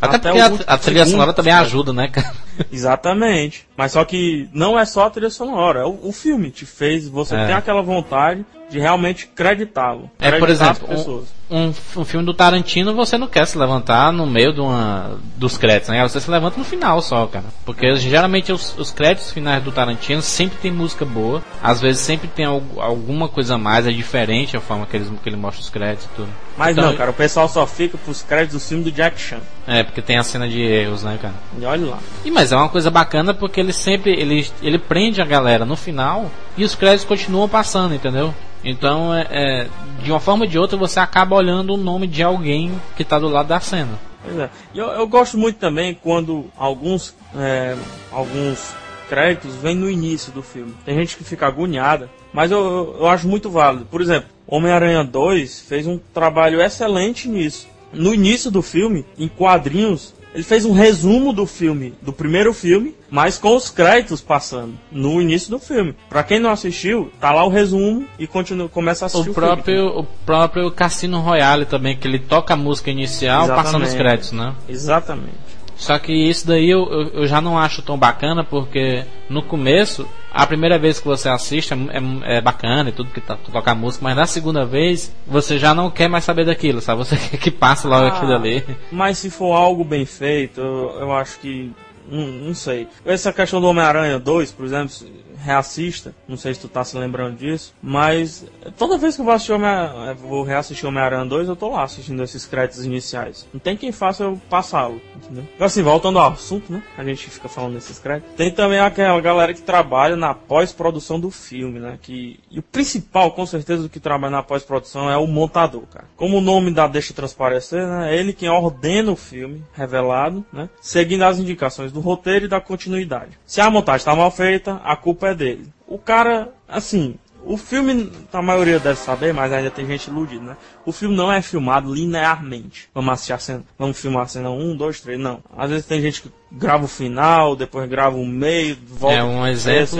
Até, até porque a, a trilha segundo, sonora também ajuda, né, cara? Exatamente. Mas só que não é só a trilha sonora, é o, o filme te fez, você É. tem aquela vontade de realmente creditá-lo. É, por exemplo, pessoas. um, um filme do Tarantino você não quer se levantar no meio de uma, dos créditos, né? Você se levanta no final só, cara. Porque geralmente os, os créditos finais do Tarantino sempre tem música boa. Às vezes sempre tem algu- alguma coisa a mais, é diferente a forma que, eles, que ele mostra os créditos e tudo. Mas Então, não, cara, o pessoal só fica pros créditos do filme do Jack Chan. É, porque tem a cena de erros, né, cara? E olha lá. E mas é uma coisa bacana porque ele sempre ele, ele prende a galera no final e os créditos continuam passando, entendeu? Então é, é, de uma forma ou de outra você acaba olhando o nome de alguém que tá do lado da cena. Pois é. E Eu, eu gosto muito também quando alguns, é, alguns créditos vêm no início do filme. Tem gente que fica agoniada, mas eu, eu, acho muito válido. Por exemplo, Homem-Aranha 2 fez um trabalho excelente nisso. No início do filme, em quadrinhos, ele fez um resumo do filme, do primeiro filme, mas com os créditos passando no início do filme. Pra quem não assistiu, tá lá o resumo e continua, começa a assistir o, O próprio, o próprio Cassino Royale também, que ele toca a música inicial Exatamente. passando os créditos, né? filme. Exatamente. Só que isso daí eu, eu, eu já não acho tão bacana porque no começo, a primeira vez que você assiste é, é- é bacana e tudo que tá, toca a música, mas na segunda vez você já não quer mais saber daquilo, sabe? Você quer que passe logo Ah. aquilo ali. Mas se for algo bem feito, eu, eu acho que. Não, não sei. Essa questão do Homem-Aranha 2, por exemplo, reassista. Não sei se tu tá se lembrando disso. Mas toda vez que eu vou assistir Homem vou reassistir Homem-Aranha 2, eu tô lá assistindo esses créditos iniciais. Não tem quem faça eu passá-lo. Entendeu? Agora assim, voltando ao assunto, né? A gente fica falando desses créditos. Tem também aquela galera que trabalha na pós-produção do filme, né? Que, e o principal, com certeza, do que trabalha na pós-produção é o montador, cara. Como o nome da deixa transparecer, né? Ele quem ordena o filme revelado, né? Seguindo as indicações do roteiro e da continuidade. Se a montagem está mal feita, a culpa é dele. O cara, assim, o filme, a maioria deve saber, mas ainda tem gente iludida, né? O filme não é filmado linearmente. Vamos assistir a cena, vamos filmar a cena 1, 2, 3, não. Às vezes tem gente que grava o final, depois grava o meio, volta É um exemplo.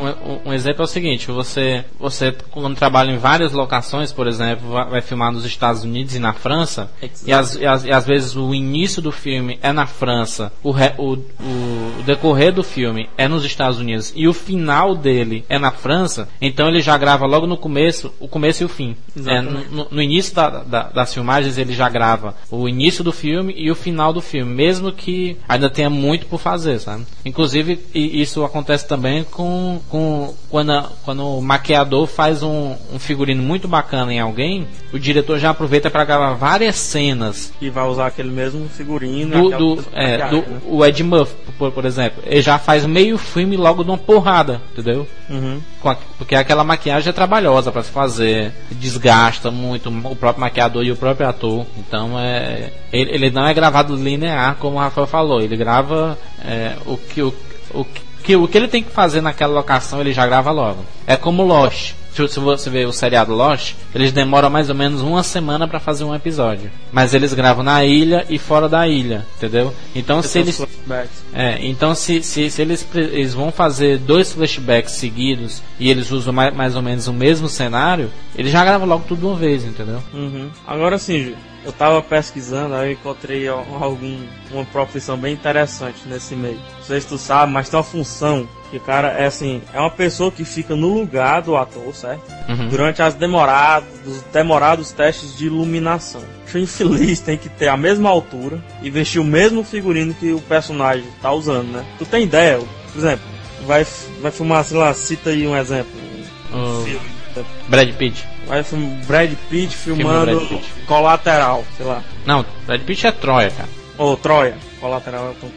Um, um- um exemplo é o seguinte: você, você quando trabalha em várias locações, por exemplo, vai, vai filmar nos Estados Unidos e na França, e às, e, às, e às vezes o início do filme é na França, o, re- o, o, decorrer do filme é nos Estados Unidos e o final dele é na França, então ele já grava logo no começo, o começo e o fim. É, no, no início da- da- das filmagens ele já grava o início do filme e o final do filme, mesmo que ainda tenha muito por fazer, sabe? Inclusive, isso acontece também com, com quando, a- quando o maquiador faz um, um figurino muito bacana em alguém, o diretor já aproveita para gravar várias cenas E vai usar aquele mesmo figurino. do, do, é, do né? o Ed Murphy, por, por exemplo, ele já faz meio filme logo de uma porrada, entendeu? Uhum. A- porque aquela maquiagem é trabalhosa para se fazer, desgasta muito o próprio maquiador e o próprio ator. Então é, ele, ele não é gravado linear, como o Rafael falou. Ele grava é, o que o, o que o que ele tem que fazer naquela locação ele já grava logo. É como Lost. Se você ver o seriado Lost, eles demoram mais ou menos uma semana para fazer um episódio. Mas eles gravam na ilha e fora da ilha, entendeu? Então se eles é, então se, se, se eles, eles vão fazer dois flashbacks seguidos e eles usam mais, mais ou menos o mesmo cenário, eles já gravam logo tudo de uma vez, entendeu? Uhum. Agora sim, eu tava pesquisando, aí eu encontrei al- algum, uma profissão bem interessante nesse meio. Não sei se tu sabe, mas tem uma função que, cara, é assim, é uma pessoa que fica no lugar do ator, certo? Uhum. Durante as demorados, os demorados testes de iluminação. O infeliz tem que ter a mesma altura e vestir o mesmo figurino que o personagem tá usando, né? Tu tem ideia? Por exemplo, vai, vai filmar, sei lá, cita aí um exemplo. Um O filme. Brad Pitt. Vai filmar Brad Pitt filmando Brad Pitt. colateral, sei lá. Não, Brad Pitt é Troia, cara. Ou Troia, colateral é o tom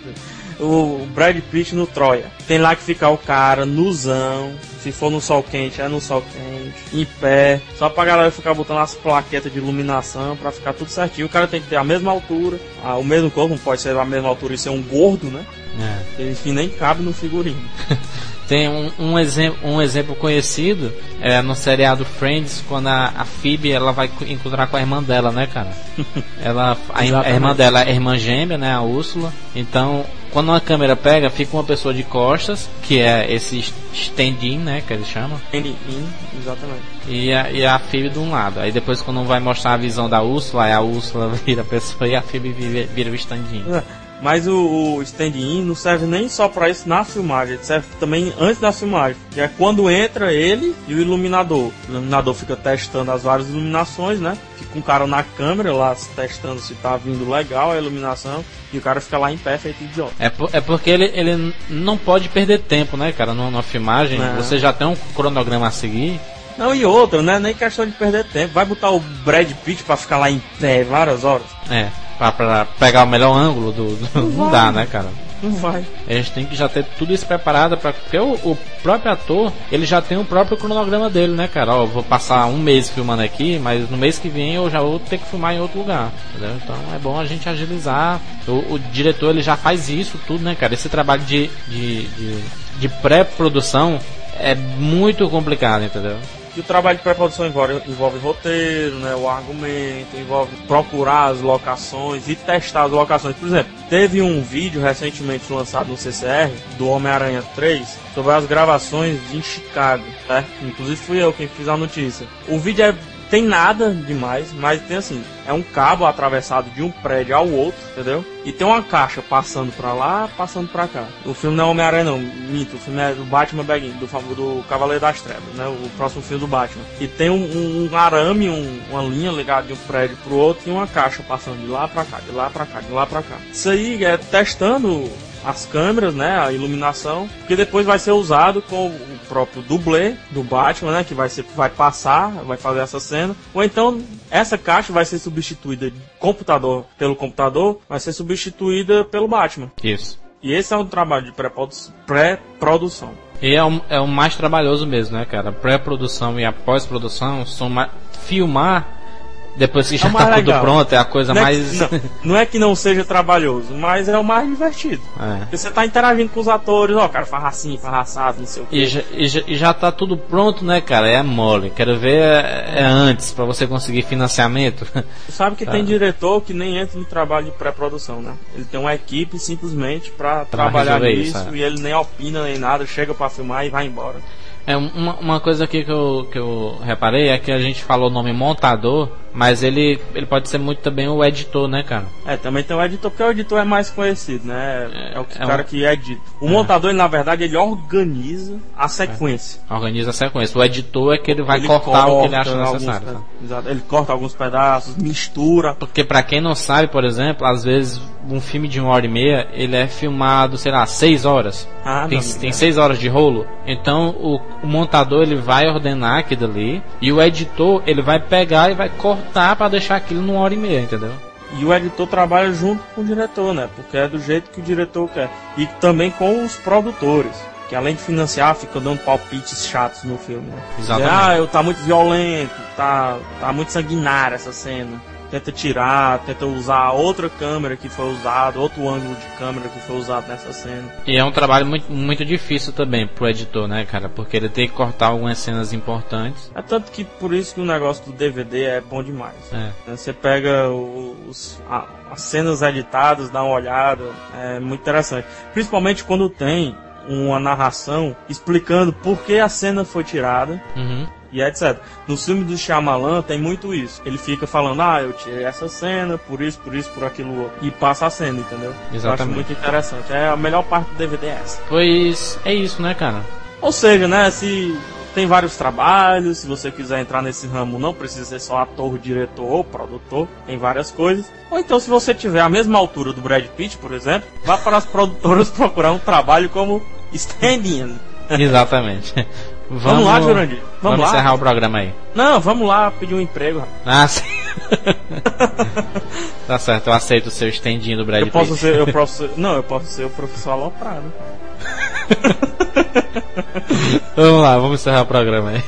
o Brad Pitt no Troia. Tem lá que ficar o cara nuzão. Se for no sol quente, é no sol quente. Em pé. Só pra galera ficar botando as plaquetas de iluminação pra ficar tudo certinho. O cara tem que ter a mesma altura. Ah, o mesmo corpo, não pode ser a mesma altura e ser um gordo, né? É. Ele que nem cabe no figurino. Tem um, um, exemplo, um exemplo conhecido é, no seriado Friends, quando a, a Phoebe ela vai encontrar com a irmã dela, né, cara? ela, a, a, irmã dela é irmã gêmea, né, a Úrsula. Então, quando uma câmera pega, fica uma pessoa de costas, que é esse stand-in, né, que eles chamam. Stand-in, exatamente. E a, e a Phoebe de um lado. Aí depois, quando vai mostrar a visão da Úrsula, a Úrsula vira a pessoa e a Phoebe vira, vira o stand-in. Mas o, o stand-in não serve nem só para isso na filmagem, ele serve também antes da filmagem, que é quando entra ele e o iluminador. O iluminador fica testando as várias iluminações, né? Fica um cara na câmera lá testando se tá vindo legal a iluminação e o cara fica lá em pé feito idiota. É, por, é porque ele, ele não pode perder tempo, né, cara? Numa, filmagem, é. você já tem um cronograma a seguir. Não, e outra, né? Nem questão de perder tempo. Vai botar o Brad Pitt pra ficar lá em pé várias horas. É pra, pra pegar o melhor ângulo do. do não, não dá, né, cara? Não vai. A gente tem que já ter tudo isso preparado para porque o, o, próprio ator, ele já tem o próprio cronograma dele, né, cara? Ó, vou passar um mês filmando aqui, mas no mês que vem eu já vou ter que filmar em outro lugar, entendeu? Então é bom a gente agilizar. O, o diretor, ele já faz isso tudo, né, cara? Esse trabalho de, de, de, de pré-produção é muito complicado, entendeu? E o trabalho de pré-produção envolve, envolve roteiro, né, o argumento, envolve procurar as locações e testar as locações. Por exemplo, teve um vídeo recentemente lançado no CCR do Homem-Aranha 3 sobre as gravações em Chicago, né? Inclusive fui eu quem fiz a notícia. O vídeo é tem nada demais, mas tem assim, é um cabo atravessado de um prédio ao outro, entendeu? E tem uma caixa passando pra lá, passando pra cá. O filme não é Homem-Aranha não, minto, o filme é do Batman Begin, do, do Cavaleiro das Trevas, né? O próximo filme do Batman. E tem um, um, arame, um, uma linha ligada de um prédio pro outro e uma caixa passando de lá pra cá, de lá pra cá, de lá pra cá. Isso aí é testando as câmeras, né, a iluminação, que depois vai ser usado com o próprio dublê do Batman, né, que vai ser vai passar, vai fazer essa cena, ou então essa caixa vai ser substituída computador pelo computador, vai ser substituída pelo Batman. Isso. E esse é um trabalho de pré-produção. E é o, é o mais trabalhoso mesmo, né, cara? Pré-produção e a pós-produção são filmar depois que é já tá tudo pronto, é a coisa não mais. É que, não, não, é que não seja trabalhoso, mas é o mais divertido. É. Porque você tá interagindo com os atores, ó, cara, farra assim, farra assado, não sei o quê. E já, e, já, e já tá tudo pronto, né, cara? É mole. Quero ver é, é antes, para você conseguir financiamento. Você sabe que tem ah. diretor que nem entra no trabalho de pré-produção, né? Ele tem uma equipe simplesmente para trabalhar nisso isso, é. e ele nem opina nem nada, chega para filmar e vai embora. É, uma, uma coisa aqui que eu, que eu reparei é que a gente falou o nome montador, mas ele, ele pode ser muito também o editor, né, cara? É, também tem o editor, porque o editor é mais conhecido, né? É, é o é cara um... que edita. O é. montador, ele, na verdade, ele organiza a sequência. É. Organiza a sequência. O editor é que ele vai ele cortar o que ele acha necessário. Exato. Ele corta alguns pedaços, mistura. Porque para quem não sabe, por exemplo, às vezes um filme de uma hora e meia, ele é filmado, sei lá, seis horas. Ah, tem, não, tem é. seis horas de rolo. Então o, o, montador ele vai ordenar aquilo ali e o editor ele vai pegar e vai cortar para deixar aquilo numa hora e meia, entendeu? E o editor trabalha junto com o diretor, né? Porque é do jeito que o diretor quer. E também com os produtores. Que além de financiar, fica dando palpites chatos no filme. Né? Exatamente. ah, eu tá muito violento, tá, tá muito sanguinária essa cena tenta tirar, tenta usar outra câmera que foi usada, outro ângulo de câmera que foi usado nessa cena. E é um trabalho muito, muito difícil também pro editor, né, cara? Porque ele tem que cortar algumas cenas importantes. É tanto que por isso que o negócio do DVD é bom demais. É. Né, você pega os, a, as cenas editadas, dá uma olhada, é muito interessante. Principalmente quando tem uma narração explicando por que a cena foi tirada. Uhum e etc. No filme do Shyamalan tem muito isso. Ele fica falando, ah, eu tirei essa cena, por isso, por isso, por aquilo outro. E passa a cena, entendeu? Exatamente. Eu acho muito interessante. É a melhor parte do DVD é essa. Pois é isso, né, cara? Ou seja, né, se tem vários trabalhos, se você quiser entrar nesse ramo, não precisa ser só ator, diretor ou produtor, tem várias coisas. Ou então, se você tiver a mesma altura do Brad Pitt, por exemplo, vá para as produtoras procurar um trabalho como stand-in. Exatamente. Vamos, vamos lá, Jurandir. Vamos, vamos lá. encerrar o programa aí. Não, vamos lá pedir um emprego. Ah, sim. tá certo, eu aceito o seu estendinho do Brad eu posso Pitt. ser, eu posso ser, não, eu posso ser o professor aloprado. vamos lá, vamos encerrar o programa aí.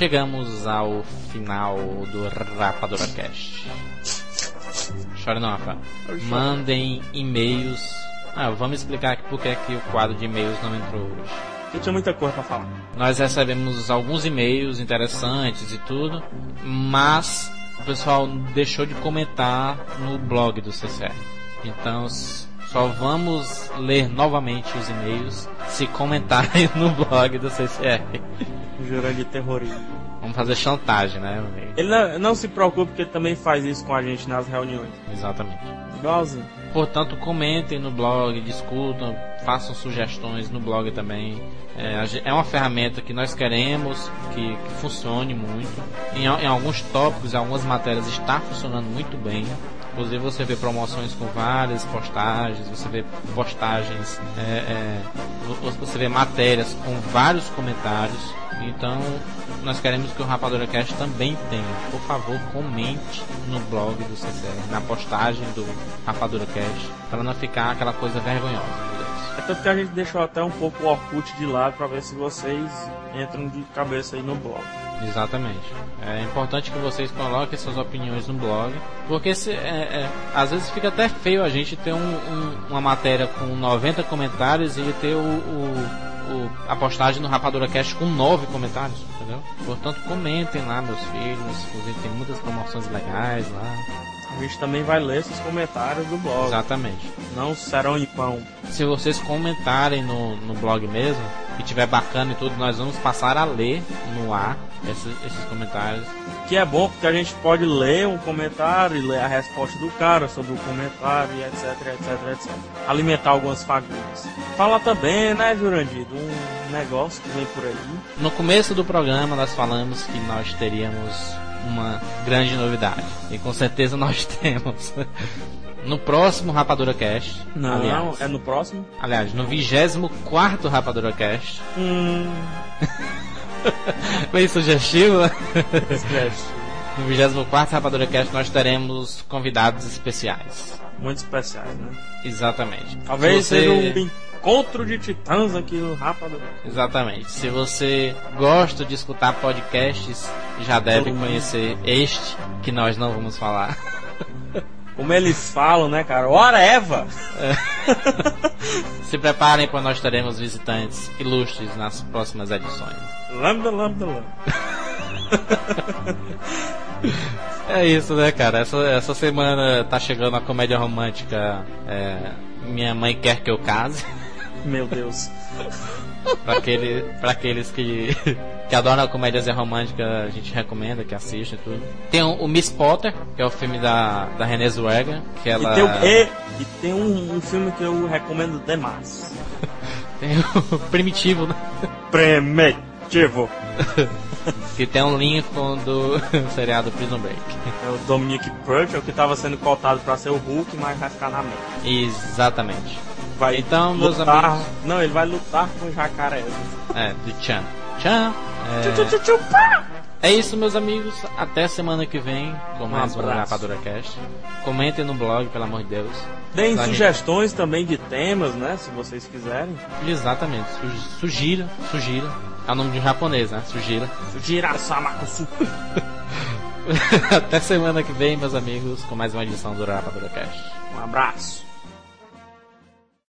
Chegamos ao final do Rapadura Cast. Chore não, Rafa. Mandem e-mails. Ah, vamos explicar aqui porque é que o quadro de e-mails não entrou hoje. Porque tinha muita coisa pra falar. Nós recebemos alguns e-mails interessantes e tudo, mas o pessoal deixou de comentar no blog do CCR. Então só vamos ler novamente os e-mails se comentarem no blog do CCR. Jurando de terrorismo. Vamos fazer chantagem, né? Ele não, não se preocupe porque ele também faz isso com a gente nas reuniões. Exatamente. Igualzinho. Portanto, comentem no blog, discutam, façam sugestões no blog também. É, é uma ferramenta que nós queremos que, que funcione muito. Em, em alguns tópicos, em algumas matérias, está funcionando muito bem. Inclusive, você vê promoções com várias postagens, você vê postagens, é, é, vo- você vê matérias com vários comentários. Então, nós queremos que o Rapadura Cast também tenha. Por favor, comente no blog do CCR, na postagem do Rapadura Cast, para não ficar aquela coisa vergonhosa. É tanto que a gente deixou até um pouco o Orkut de lado pra ver se vocês entram de cabeça aí no blog. Exatamente. É importante que vocês coloquem suas opiniões no blog, porque se, é, é, às vezes fica até feio a gente ter um- um- uma matéria com 90 comentários e ter o, o- a postagem no Rapadura Cast com 9 comentários, entendeu? Portanto, comentem lá, meus filhos. Inclusive, tem muitas promoções legais lá. A gente também vai ler esses comentários do blog. Exatamente. Não serão em pão. Se vocês comentarem no, no blog mesmo, e tiver bacana e tudo, nós vamos passar a ler no ar esses, esses comentários. Que é bom porque a gente pode ler um comentário e ler a resposta do cara sobre o comentário e etc, etc, etc. Alimentar algumas fagulhas. Fala também, né, Jurandir, de um negócio que vem por aí. No começo do programa nós falamos que nós teríamos uma grande novidade. E com certeza nós temos. No próximo Rapadura Cast. Não, aliás, é no próximo. aliás, no 24 Rapadura Cast. Hum, Bem sugestivo. esquece. No 24 Rapadura Cast nós teremos convidados especiais. Muito especiais, né? Exatamente. Talvez Se você- seja um encontro de titãs aqui no Rapadura. Exatamente. Se você gosta de escutar podcasts, já deve conhecer este que nós não vamos falar. Como eles falam, né, cara? Ora, Eva! Se preparem, pois nós teremos visitantes ilustres nas próximas edições. Lambda, lambda, lambda. É isso, né, cara? Essa, essa semana tá chegando a comédia romântica é, Minha Mãe Quer Que Eu Case. Meu Deus. Pra, aquele, pra aqueles que, que adoram comédias românticas, a gente recomenda que assistam e tudo. Tem o, o Miss Potter, que é o filme da, da Renée Zellweger, que ela... E tem, o- e, e tem um, um filme que eu recomendo demais. tem o Primitivo, né? Primitivo. que tem um Lincoln do seriado Prison Break. É o Dominic Purcell, que estava sendo cotado para ser o Hulk, mas vai ficar na mente. Exatamente. Vai Então, meus lutar... amigos- Não, ele vai lutar com o jacaré. É, do Chan. Chan. Tchu, tchu, É, tchu, tchu, pá! é isso, meus amigos. Até semana que vem com mais um. Rapadura Cast. Comentem no blog, pelo amor de Deus. Deem Tá, gente. sugestões também de temas, né? Se vocês quiserem. Exatamente. Su- Sugira, sugira. É o nome de um japonês, né? Sugira. Girasamakusu. Até semana que vem, meus amigos, com mais uma edição do Rapadura Cast. Um abraço.